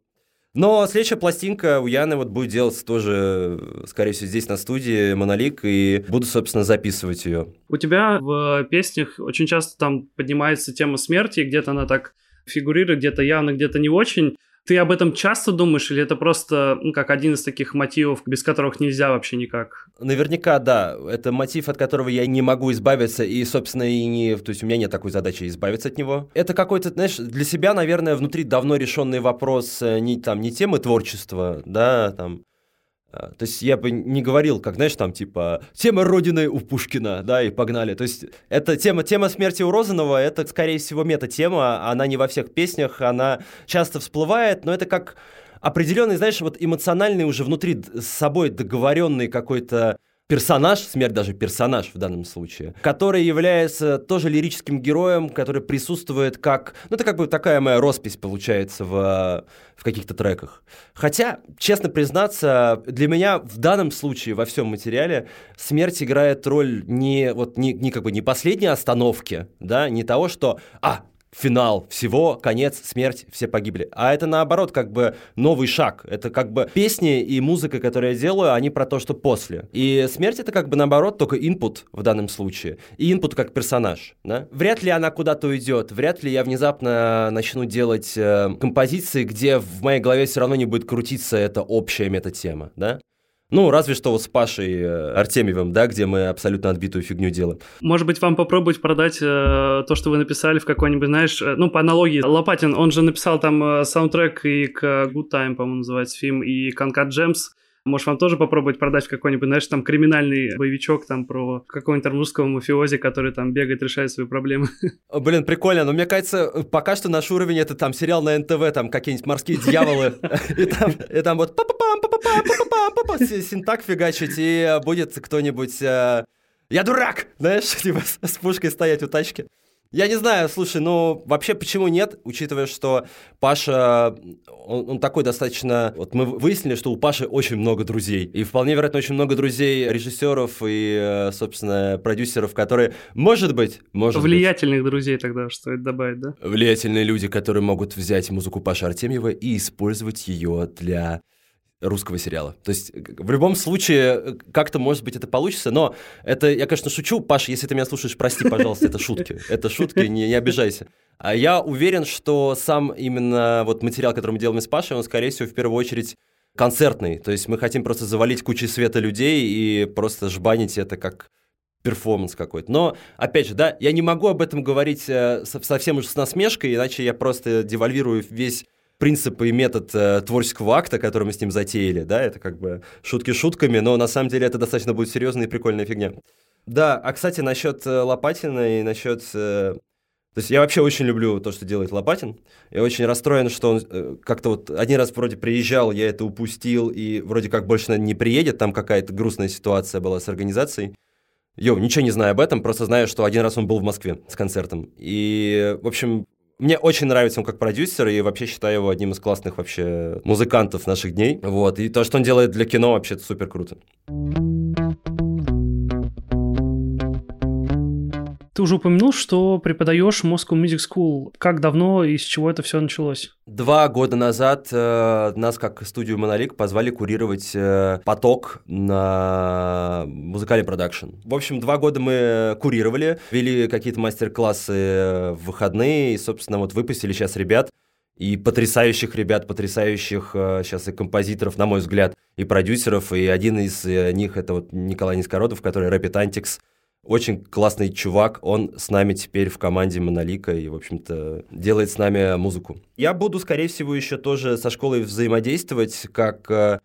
Но следующая пластинка у Яны вот будет делаться тоже, скорее всего, здесь на студии Монолик, и буду, собственно, записывать ее. У тебя в песнях очень часто там поднимается тема смерти, где-то она так фигурирует, где-то явно, где-то не очень. Ты об этом часто думаешь, или это просто ну, как один из таких мотивов, без которых нельзя вообще никак? Наверняка, да. Это мотив, от которого я не могу избавиться, и, собственно, и не... То есть у меня нет такой задачи избавиться от него. Это какой-то, знаешь, для себя, наверное, внутри давно решенный вопрос э, не, там, не темы творчества, да, там, то есть я бы не говорил, как, знаешь, там, типа, тема Родины у Пушкина, да, и погнали. То есть это тема, тема смерти у Розанова, это, скорее всего, мета-тема, она не во всех песнях, она часто всплывает, но это как определенный, знаешь, вот эмоциональный уже внутри с собой договоренный какой-то персонаж, смерть даже персонаж в данном случае, который является тоже лирическим героем, который присутствует как... Ну, это как бы такая моя роспись получается в, в каких-то треках. Хотя, честно признаться, для меня в данном случае во всем материале смерть играет роль не, вот, не, не как бы не последней остановки, да, не того, что «А, финал всего, конец, смерть, все погибли. А это наоборот как бы новый шаг. Это как бы песни и музыка, которую я делаю, они про то, что после. И смерть это как бы наоборот только input в данном случае. И input как персонаж. Да? Вряд ли она куда-то уйдет. Вряд ли я внезапно начну делать э, композиции, где в моей голове все равно не будет крутиться эта общая метатема. Да? Ну, разве что вот с Пашей э, Артемьевым, да, где мы абсолютно отбитую фигню делаем. Может быть, вам попробовать продать э, то, что вы написали в какой-нибудь, знаешь, э, ну, по аналогии, Лопатин, он же написал там э, саундтрек и к Good Time, по-моему, называется фильм, и Concat Gems, может, вам тоже попробовать продать какой-нибудь, знаешь, там криминальный боевичок там про какого-нибудь русского мафиози, который там бегает, решает свои проблемы. Блин, прикольно, но мне кажется, пока что наш уровень это там сериал на НТВ, там какие-нибудь морские дьяволы, и там, вот папа-пам, синтак фигачить, и будет кто-нибудь... Э, я дурак! Знаешь, типа с пушкой стоять у тачки. Я не знаю, слушай, ну вообще почему нет, учитывая, что Паша, он, он такой достаточно... Вот мы выяснили, что у Паши очень много друзей. И вполне вероятно, очень много друзей, режиссеров и, э, собственно, продюсеров, которые, может быть, может Влиятельных быть, друзей тогда стоит добавить, да? Влиятельные люди, которые могут взять музыку Паши Артемьева и использовать ее для русского сериала. То есть в любом случае э, как-то, может быть, это получится, но это, я, конечно, шучу. Паша, если ты меня слушаешь, прости, пожалуйста, это шутки. Это шутки, не, не обижайся. А я уверен, что сам именно вот материал, который мы делаем с Пашей, он, скорее всего, в первую очередь концертный. То есть мы хотим просто завалить кучей света людей и просто жбанить это как перформанс какой-то. Но, опять же, да, я не могу об этом говорить э, совсем уж с насмешкой, иначе я просто девальвирую весь принцип и метод э, творческого акта, который мы с ним затеяли, да, это как бы шутки шутками, но на самом деле это достаточно будет серьезная и прикольная фигня. Да, а, кстати, насчет э, Лопатина и насчет... Э, то есть я вообще очень люблю то, что делает Лопатин. Я очень расстроен, что он э, как-то вот один раз вроде приезжал, я это упустил, и вроде как больше не приедет, там какая-то грустная ситуация была с организацией. Йо, ничего не знаю об этом, просто знаю, что один раз он был в Москве с концертом. И, в общем, мне очень нравится он как продюсер, и вообще считаю его одним из классных вообще музыкантов наших дней. Вот, и то, что он делает для кино, вообще супер круто. Ты уже упомянул, что преподаешь Moscow Music School. Как давно и с чего это все началось? Два года назад э, нас, как студию Монолик, позвали курировать э, поток на музыкальный продакшн. В общем, два года мы курировали, вели какие-то мастер-классы в выходные, и, собственно, вот выпустили сейчас ребят, и потрясающих ребят, потрясающих э, сейчас и композиторов, на мой взгляд, и продюсеров, и один из э, них это вот Николай Низкородов, который Rapid Antics, очень классный чувак, он с нами теперь в команде Монолика и, в общем-то, делает с нами музыку. Я буду, скорее всего, еще тоже со школой взаимодействовать, как э,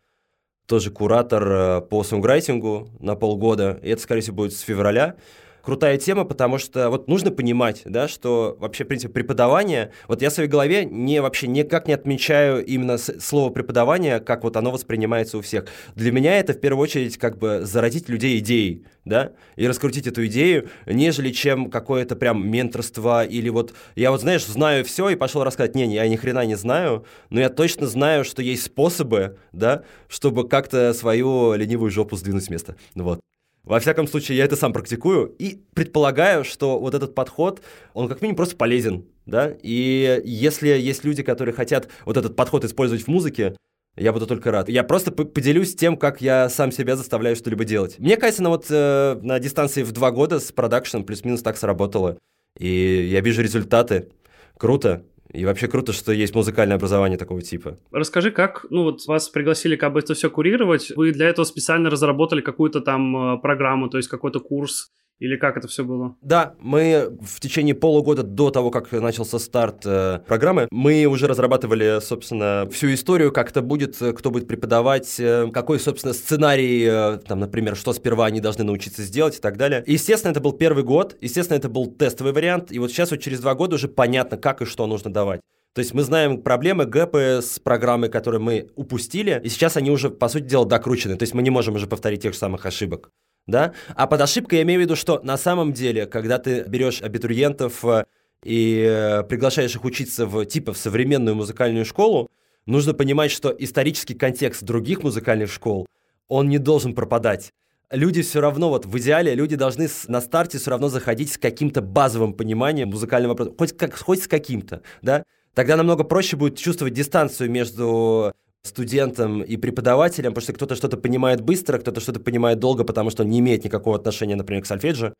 тоже куратор э, по сонграйтингу на полгода, и это, скорее всего, будет с февраля крутая тема, потому что вот нужно понимать, да, что вообще, в принципе, преподавание, вот я в своей голове не, вообще никак не отмечаю именно слово преподавание, как вот оно воспринимается у всех. Для меня это в первую очередь как бы зародить людей идеей, да, и раскрутить эту идею, нежели чем какое-то прям менторство или вот я вот, знаешь, знаю все и пошел рассказать, не, я ни хрена не знаю, но я точно знаю, что есть способы, да, чтобы как-то свою ленивую жопу сдвинуть с места, вот. Во всяком случае, я это сам практикую и предполагаю, что вот этот подход, он как минимум просто полезен, да, и если есть люди, которые хотят вот этот подход использовать в музыке, я буду только рад. Я просто поделюсь тем, как я сам себя заставляю что-либо делать. Мне кажется, на вот э, на дистанции в два года с продакшеном плюс-минус так сработало. И я вижу результаты. Круто. И вообще круто, что есть музыкальное образование такого типа. Расскажи, как, ну вот вас пригласили как бы это все курировать, вы для этого специально разработали какую-то там э, программу, то есть какой-то курс, или как это все было? Да, мы в течение полугода до того, как начался старт э, программы, мы уже разрабатывали, собственно, всю историю, как это будет, э, кто будет преподавать, э, какой, собственно, сценарий, э, там, например, что сперва они должны научиться сделать и так далее. Естественно, это был первый год, естественно, это был тестовый вариант, и вот сейчас вот через два года уже понятно, как и что нужно давать. То есть мы знаем проблемы, гэпы с программой, которые мы упустили, и сейчас они уже, по сути дела, докручены. То есть мы не можем уже повторить тех же самых ошибок да? А под ошибкой я имею в виду, что на самом деле, когда ты берешь абитуриентов э, и э, приглашаешь их учиться в типа в современную музыкальную школу, нужно понимать, что исторический контекст других музыкальных школ, он не должен пропадать. Люди все равно, вот в идеале, люди должны с, на старте все равно заходить с каким-то базовым пониманием музыкального вопроса, хоть, как, хоть с каким-то, да? Тогда намного проще будет чувствовать дистанцию между студентам и преподавателям, потому что кто-то что-то понимает быстро, кто-то что-то понимает долго, потому что он не имеет никакого отношения, например, к сольфеджио.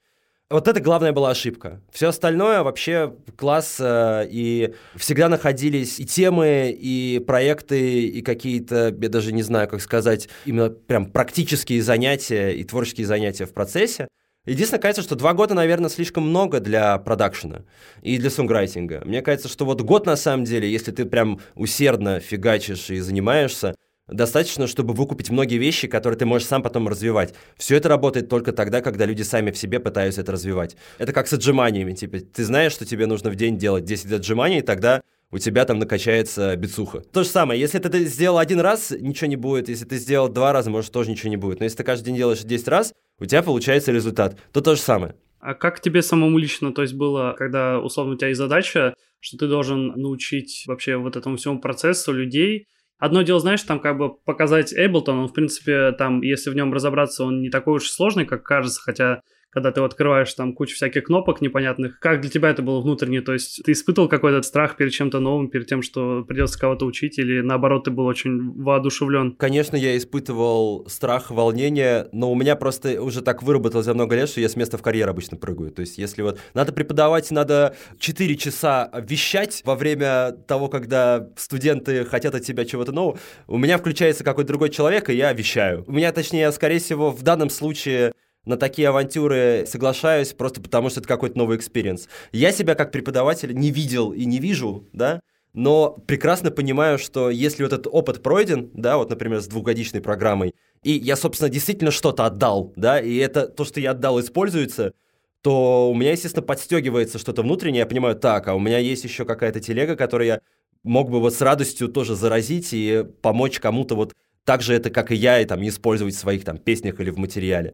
Вот это главная была ошибка. Все остальное вообще класс, э, и всегда находились и темы, и проекты, и какие-то, я даже не знаю, как сказать, именно прям практические занятия и творческие занятия в процессе. Единственное, кажется, что два года, наверное, слишком много для продакшена и для сонграйтинга. Мне кажется, что вот год, на самом деле, если ты прям усердно фигачишь и занимаешься, достаточно, чтобы выкупить многие вещи, которые ты можешь сам потом развивать. Все это работает только тогда, когда люди сами в себе пытаются это развивать. Это как с отжиманиями. Типа, ты знаешь, что тебе нужно в день делать 10 отжиманий, тогда у тебя там накачается бицуха. То же самое, если ты это сделал один раз, ничего не будет. Если ты сделал два раза, может, тоже ничего не будет. Но если ты каждый день делаешь 10 раз, у тебя получается результат. То то же самое. А как тебе самому лично, то есть было, когда условно у тебя есть задача, что ты должен научить вообще вот этому всему процессу людей, Одно дело, знаешь, там как бы показать Эйблтон, он, в принципе, там, если в нем разобраться, он не такой уж сложный, как кажется, хотя когда ты открываешь там кучу всяких кнопок непонятных. Как для тебя это было внутренне? То есть ты испытывал какой-то страх перед чем-то новым, перед тем, что придется кого-то учить, или наоборот, ты был очень воодушевлен? Конечно, я испытывал страх, волнение, но у меня просто уже так выработалось за много лет, что я с места в карьер обычно прыгаю. То есть если вот надо преподавать, надо 4 часа вещать во время того, когда студенты хотят от тебя чего-то нового, у меня включается какой-то другой человек, и я вещаю. У меня, точнее, скорее всего, в данном случае на такие авантюры соглашаюсь просто потому, что это какой-то новый experience. Я себя как преподаватель не видел и не вижу, да, но прекрасно понимаю, что если вот этот опыт пройден, да, вот, например, с двухгодичной программой, и я, собственно, действительно что-то отдал, да, и это то, что я отдал, используется, то у меня, естественно, подстегивается что-то внутреннее, я понимаю, так, а у меня есть еще какая-то телега, которую я мог бы вот с радостью тоже заразить и помочь кому-то вот так же это, как и я, и там использовать в своих там песнях или в материале.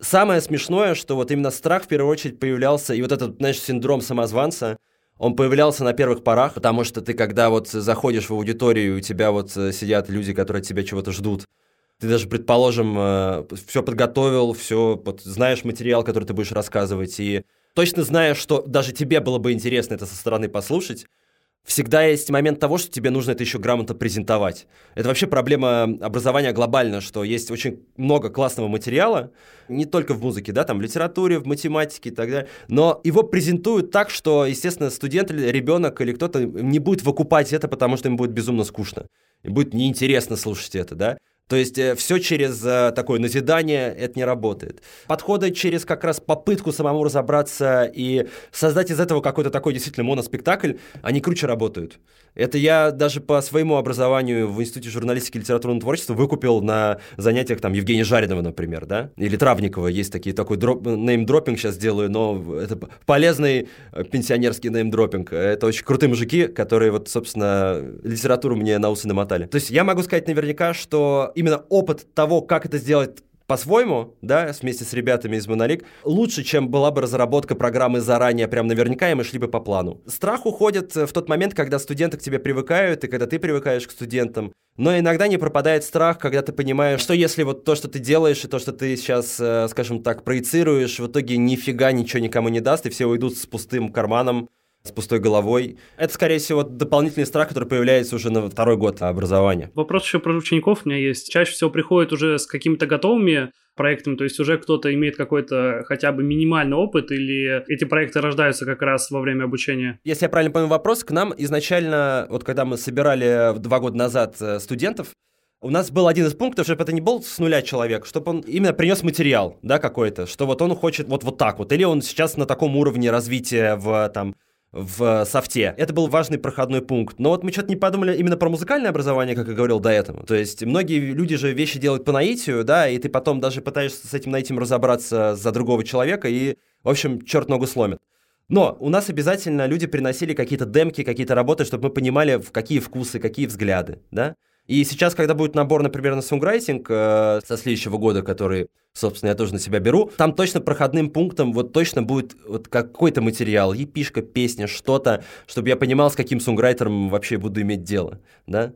Самое смешное, что вот именно страх в первую очередь появлялся, и вот этот, знаешь, синдром самозванца, он появлялся на первых порах, потому что ты, когда вот заходишь в аудиторию, у тебя вот э, сидят люди, которые от тебя чего-то ждут, ты даже, предположим, э, все подготовил, все, вот, знаешь материал, который ты будешь рассказывать, и точно знаешь, что даже тебе было бы интересно это со стороны послушать, всегда есть момент того, что тебе нужно это еще грамотно презентовать. Это вообще проблема образования глобально, что есть очень много классного материала, не только в музыке, да, там в литературе, в математике и так далее, но его презентуют так, что, естественно, студент или ребенок или кто-то не будет выкупать это, потому что ему будет безумно скучно, и будет неинтересно слушать это, да. То есть э, все через э, такое назидание это не работает. Подходы через как раз попытку самому разобраться и создать из этого какой-то такой действительно моноспектакль, они круче работают. Это я даже по своему образованию в Институте журналистики и литературного творчества выкупил на занятиях там Евгения Жаринова, например, да, или Травникова. Есть такие, такой дроп, неймдропинг сейчас делаю, но это полезный э, пенсионерский неймдропинг. Это очень крутые мужики, которые вот, собственно, литературу мне на усы намотали. То есть я могу сказать наверняка, что именно опыт того, как это сделать по-своему, да, вместе с ребятами из Монолик, лучше, чем была бы разработка программы заранее, прям наверняка, и мы шли бы по плану. Страх уходит в тот момент, когда студенты к тебе привыкают, и когда ты привыкаешь к студентам. Но иногда не пропадает страх, когда ты понимаешь, что если вот то, что ты делаешь, и то, что ты сейчас, э, скажем так, проецируешь, в итоге нифига ничего никому не даст, и все уйдут с пустым карманом, с пустой головой. Это, скорее всего, дополнительный страх, который появляется уже на второй год образования. Вопрос еще про учеников у меня есть. Чаще всего приходят уже с какими-то готовыми проектами, то есть уже кто-то имеет какой-то хотя бы минимальный опыт, или эти проекты рождаются как раз во время обучения? Если я правильно понял вопрос, к нам изначально, вот когда мы собирали два года назад э, студентов, у нас был один из пунктов, чтобы это не был с нуля человек, чтобы он именно принес материал, да, какой-то, что вот он хочет вот, вот так вот, или он сейчас на таком уровне развития в там в софте. Это был важный проходной пункт. Но вот мы что-то не подумали именно про музыкальное образование, как я говорил до этого. То есть многие люди же вещи делают по наитию, да, и ты потом даже пытаешься с этим наитием разобраться за другого человека, и, в общем, черт ногу сломит. Но у нас обязательно люди приносили какие-то демки, какие-то работы, чтобы мы понимали, в какие вкусы, какие взгляды, да. И сейчас, когда будет набор, например, на сонграйтинг э, со следующего года, который, собственно, я тоже на себя беру, там точно проходным пунктом вот точно будет вот какой-то материал, епишка, песня, что-то, чтобы я понимал, с каким сонграйтером вообще буду иметь дело, да.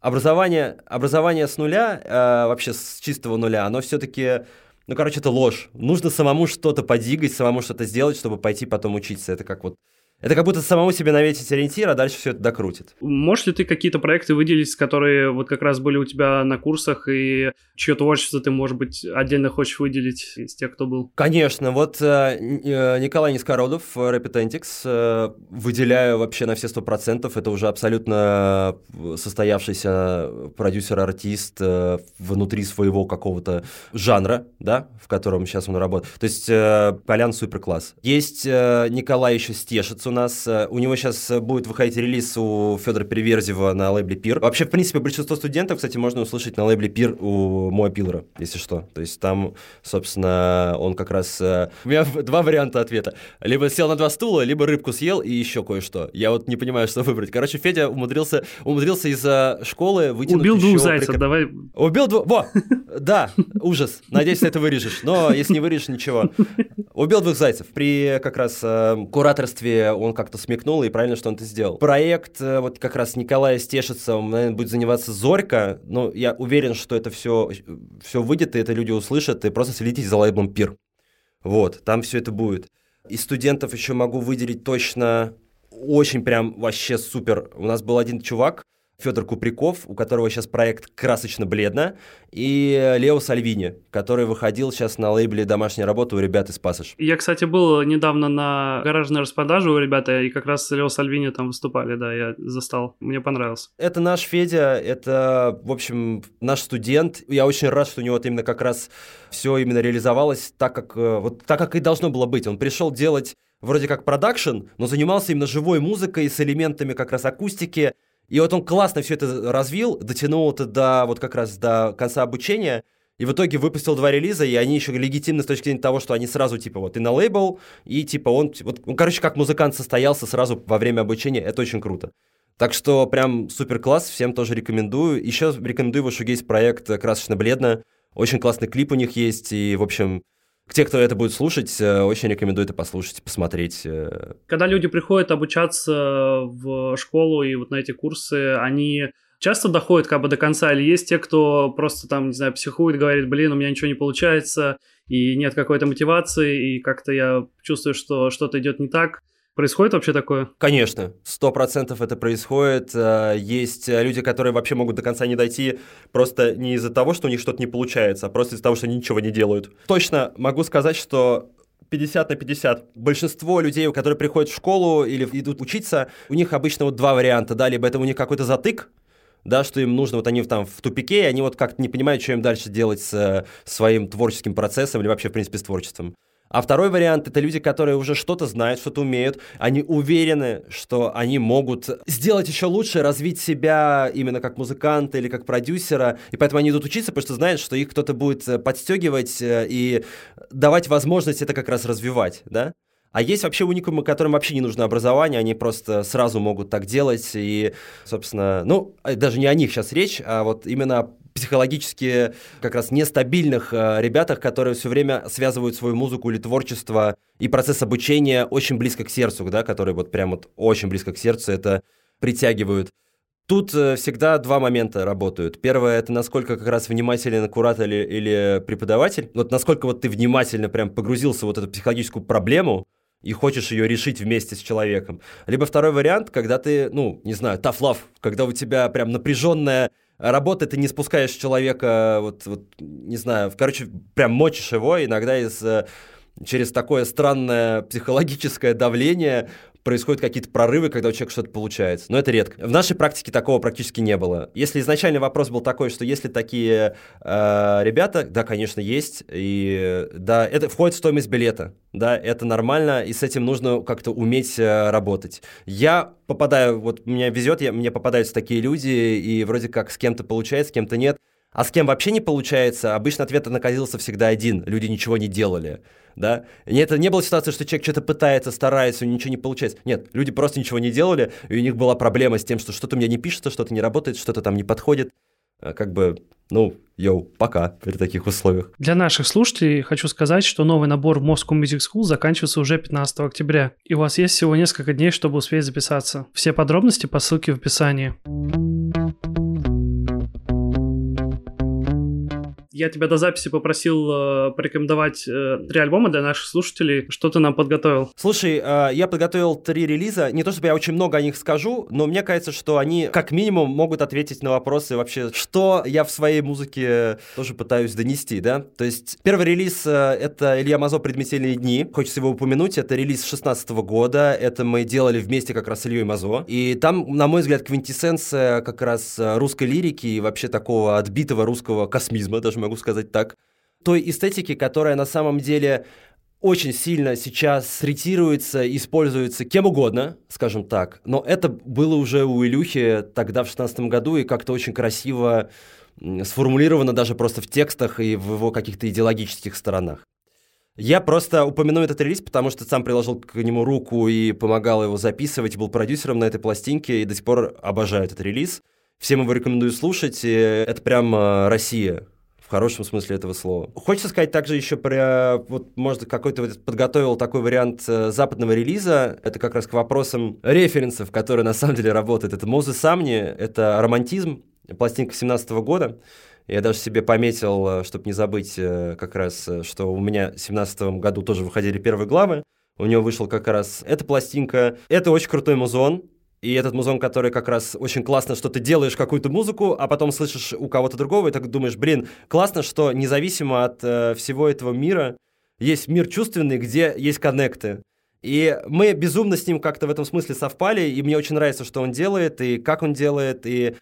Образование, образование с нуля, э, вообще с чистого нуля, оно все-таки ну, короче, это ложь. Нужно самому что-то подвигать, самому что-то сделать, чтобы пойти потом учиться. Это как вот это как будто самому себе наветить ориентир, а дальше все это докрутит. Можешь ли ты какие-то проекты выделить, которые вот как раз были у тебя на курсах, и чье творчество ты, может быть, отдельно хочешь выделить из тех, кто был? Конечно. Вот э, э Николай Нискородов, Repetentix, э, выделяю вообще на все сто процентов. Это уже абсолютно состоявшийся продюсер-артист э, внутри своего какого-то жанра, да, в котором сейчас он работает. То есть э, Колян суперкласс. Есть э, Николай еще Стешец у нас. Э, у него сейчас будет выходить релиз у Федора Переверзева на лейбле Пир. Вообще, в принципе, большинство студентов, кстати, можно услышать на лейбле Пир у Моя Пилора, если что. То есть там, собственно, он как раз... Э, у меня два варианта ответа. Либо сел на два стула, либо рыбку съел и еще кое-что. Я вот не понимаю, что выбрать. Короче, Федя умудрился, умудрился из-за школы вытянуть Убил двух зайцев, прик... давай. Убил двух... Во! Да, ужас. Надеюсь, ты это вырежешь. Но если не вырежешь, ничего. Убил двух зайцев. При как раз э, кураторстве он как-то смекнул, и правильно, что он это сделал. Проект э, вот как раз Николая Стешица, он, наверное, будет заниматься Зорька, но я уверен, что это все, все выйдет, и это люди услышат, и просто следите за лейблом Пир. Вот, там все это будет. Из студентов еще могу выделить точно очень прям вообще супер. У нас был один чувак, Федор Куприков, у которого сейчас проект «Красочно-бледно», и Лео Сальвини, который выходил сейчас на лейбле «Домашняя работа» у ребят из «Пассаж». Я, кстати, был недавно на гаражной распродаже у ребята, и как раз Лео Сальвини там выступали, да, я застал. Мне понравилось. Это наш Федя, это, в общем, наш студент. Я очень рад, что у него вот именно как раз все именно реализовалось так, как, э, вот, так, как и должно было быть. Он пришел делать вроде как продакшн, но занимался именно живой музыкой с элементами как раз акустики, и вот он классно все это развил, дотянул это до вот как раз до конца обучения, и в итоге выпустил два релиза, и они еще легитимны с точки зрения того, что они сразу, типа, вот и на лейбл, и, типа, он, вот, ну, короче, как музыкант состоялся сразу во время обучения, это очень круто. Так что прям супер класс, всем тоже рекомендую. Еще рекомендую его шугейс проект «Красочно-бледно». Очень классный клип у них есть, и, в общем, те, кто это будет слушать, э, очень рекомендую это послушать, посмотреть. Э. Когда люди приходят обучаться в школу и вот на эти курсы, они часто доходят как бы до конца, или есть те, кто просто там, не знаю, психует, говорит, блин, у меня ничего не получается, и нет какой-то мотивации, и как-то я чувствую, что что-то идет не так. Происходит вообще такое? Конечно, сто процентов это происходит. Э, есть люди, которые вообще могут до конца не дойти просто не из-за того, что у них что-то не получается, а просто из-за того, что они ничего не делают. Точно могу сказать, что 50 на 50. Большинство людей, которые приходят в школу или идут учиться, у них обычно вот два варианта, да, либо это у них какой-то затык, да, что им нужно, вот они там в тупике, и они вот как-то не понимают, что им дальше делать с э, своим творческим процессом или вообще, в принципе, с творчеством. А второй вариант — это люди, которые уже что-то знают, что-то умеют, они уверены, что они могут сделать еще лучше, развить себя именно как музыканта или как продюсера, и поэтому они идут учиться, потому что знают, что их кто-то будет э, подстегивать э, и давать возможность это как раз развивать, да? А есть вообще уникумы, которым вообще не нужно образование, они просто сразу могут так делать. И, собственно, ну, э, даже не о них сейчас речь, а вот именно психологически как раз нестабильных э, ребятах, которые все время связывают свою музыку или творчество и процесс обучения очень близко к сердцу, да, которые вот прям вот очень близко к сердцу это притягивают. Тут э, всегда два момента работают. Первое это насколько как раз внимателен куратор или, или преподаватель. Вот насколько вот ты внимательно прям погрузился в вот эту психологическую проблему, и хочешь ее решить вместе с человеком. Либо второй вариант, когда ты, ну, не знаю, tough love, когда у тебя прям напряженная работа, ты не спускаешь человека, вот, вот не знаю, короче, прям мочишь его иногда из э, через такое странное психологическое давление происходят какие-то прорывы, когда у человека что-то получается. Но это редко. В нашей практике такого практически не было. Если изначальный вопрос был такой, что если такие э, ребята, да, конечно, есть, и да, это входит в стоимость билета, да, это нормально, и с этим нужно как-то уметь э, работать. Я попадаю, вот меня везет, я, мне попадаются такие люди, и вроде как с кем-то получается, с кем-то нет. А с кем вообще не получается, обычно ответ находился всегда один. Люди ничего не делали да. И это не было ситуации, что человек что-то пытается, старается, у него ничего не получается. Нет, люди просто ничего не делали, и у них была проблема с тем, что что-то у меня не пишется, что-то не работает, что-то там не подходит. А как бы, ну, йоу, пока при таких условиях. Для наших слушателей хочу сказать, что новый набор в Moscow Music School заканчивается уже 15 октября, и у вас есть всего несколько дней, чтобы успеть записаться. Все подробности по ссылке в описании. Я тебя до записи попросил э, порекомендовать э, три альбома для наших слушателей. Что ты нам подготовил? Слушай, э, я подготовил три релиза. Не то чтобы я очень много о них скажу, но мне кажется, что они как минимум могут ответить на вопросы вообще, что я в своей музыке тоже пытаюсь донести, да? То есть первый релиз э, — это Илья Мазо «Предметельные дни». Хочется его упомянуть. Это релиз 16 года. Это мы делали вместе как раз с Ильей Мазо. И там, на мой взгляд, квинтэссенция как раз э, русской лирики и вообще такого отбитого русского космизма, даже могу могу сказать так, той эстетики, которая на самом деле очень сильно сейчас третируется, используется кем угодно, скажем так. Но это было уже у Илюхи тогда в 16 году и как-то очень красиво сформулировано даже просто в текстах и в его каких-то идеологических сторонах. Я просто упомяну этот релиз, потому что сам приложил к нему руку и помогал его записывать, был продюсером на этой пластинке и до сих пор обожаю этот релиз. Всем его рекомендую слушать. Это прям э, Россия хорошем смысле этого слова. Хочется сказать также еще про, вот, может, какой-то вот подготовил такой вариант э, западного релиза. Это как раз к вопросам референсов, которые на самом деле работают. Это Мозы Самни, это романтизм, пластинка 17 года. Я даже себе пометил, э, чтобы не забыть э, как раз, что у меня в 17 году тоже выходили первые главы. У него вышел как раз эта пластинка. Это очень крутой музон. И этот музон, который как раз очень классно, что ты делаешь какую-то музыку, а потом слышишь у кого-то другого, и так думаешь, блин, классно, что независимо от э, всего этого мира, есть мир чувственный, где есть коннекты. И мы безумно с ним как-то в этом смысле совпали, и мне очень нравится, что он делает, и как он делает, и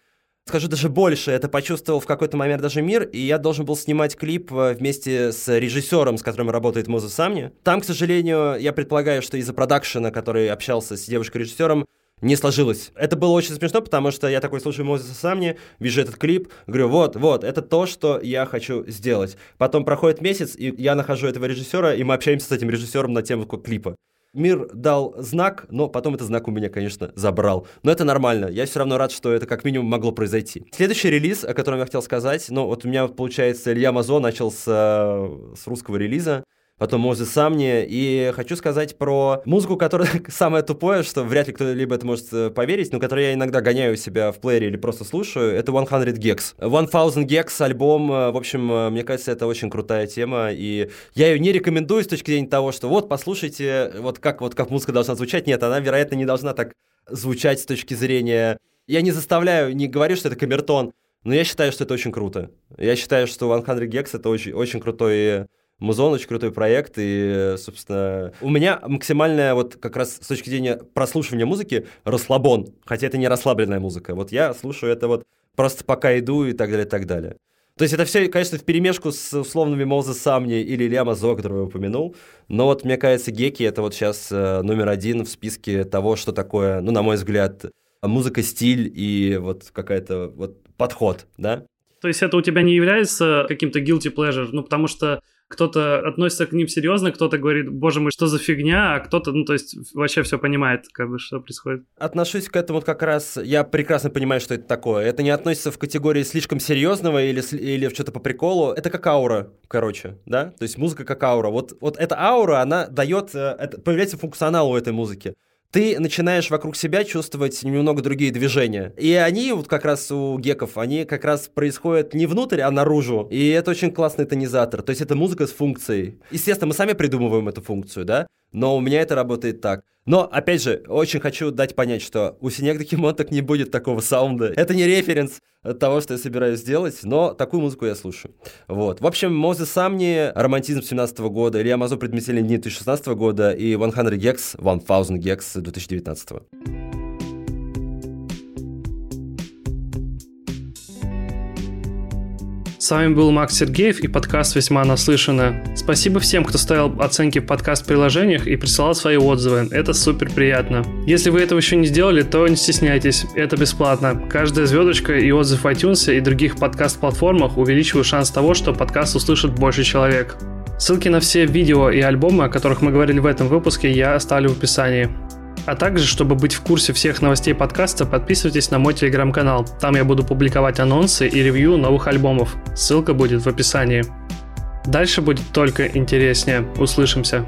скажу даже больше, это почувствовал в какой-то момент даже мир, и я должен был снимать клип э, вместе с режиссером, с которым работает Моза Самни. Там, к сожалению, я предполагаю, что из-за продакшена, который общался с девушкой-режиссером, не сложилось. Это было очень смешно, потому что я такой слушаю Мозеса Самни, вижу этот клип, говорю, вот, вот, это то, что я хочу сделать. Потом проходит месяц, и я нахожу этого режиссера, и мы общаемся с этим режиссером на тему клипа. Мир дал знак, но потом этот знак у меня, конечно, забрал. Но это нормально. Я все равно рад, что это как минимум могло произойти. Следующий релиз, о котором я хотел сказать, ну вот у меня, получается, Илья Мазо начал с, э, с русского релиза потом Мозе Самни. И хочу сказать про музыку, которая самое тупое, что вряд ли кто-либо это может э, поверить, но которую я иногда гоняю себя в плеере или просто слушаю, это 100 Gex. 1000 Gex альбом, э, в общем, э, мне кажется, это очень крутая тема, и я ее не рекомендую с точки зрения того, что вот, послушайте, вот как, вот как музыка должна звучать. Нет, она, вероятно, не должна так звучать с точки зрения... Я не заставляю, не говорю, что это камертон, но я считаю, что это очень круто. Я считаю, что 100 Gex это очень, очень крутой Музон очень крутой проект, и, собственно, у меня максимальная вот как раз с точки зрения прослушивания музыки расслабон, хотя это не расслабленная музыка. Вот я слушаю это вот просто пока иду и так далее, и так далее. То есть это все, конечно, в перемешку с условными Моуза Самни или Илья Мазо, которого я упомянул. Но вот, мне кажется, Геки — это вот сейчас э, номер один в списке того, что такое, ну, на мой взгляд, музыка, стиль и вот какая-то вот подход, да? То есть это у тебя не является каким-то guilty pleasure? Ну, потому что кто-то относится к ним серьезно, кто-то говорит, боже мой, что за фигня, а кто-то, ну, то есть вообще все понимает, как бы, что происходит. Отношусь к этому как раз, я прекрасно понимаю, что это такое. Это не относится в категории слишком серьезного или, или в что-то по приколу. Это как аура, короче, да? То есть музыка как аура. Вот, вот эта аура, она дает, э, это, появляется функционал у этой музыки ты начинаешь вокруг себя чувствовать немного другие движения. И они, вот как раз у геков, они как раз происходят не внутрь, а наружу. И это очень классный тонизатор. То есть это музыка с функцией. Естественно, мы сами придумываем эту функцию, да? Но у меня это работает так. Но, опять же, очень хочу дать понять, что у Синек так не будет такого саунда. Это не референс того, что я собираюсь сделать, но такую музыку я слушаю. Вот. В общем, Мозе Самни, Романтизм 17 года, Илья Мазо, Предметельные дни 2016 года и 100 Gex, 1000 Gex 2019. С вами был Макс Сергеев и подкаст «Весьма наслышано». Спасибо всем, кто ставил оценки в подкаст-приложениях и присылал свои отзывы. Это супер приятно. Если вы этого еще не сделали, то не стесняйтесь, это бесплатно. Каждая звездочка и отзыв в iTunes и других подкаст-платформах увеличивают шанс того, что подкаст услышит больше человек. Ссылки на все видео и альбомы, о которых мы говорили в этом выпуске, я оставлю в описании. А также, чтобы быть в курсе всех новостей подкаста, подписывайтесь на мой телеграм-канал. Там я буду публиковать анонсы и ревью новых альбомов. Ссылка будет в описании. Дальше будет только интереснее. Услышимся.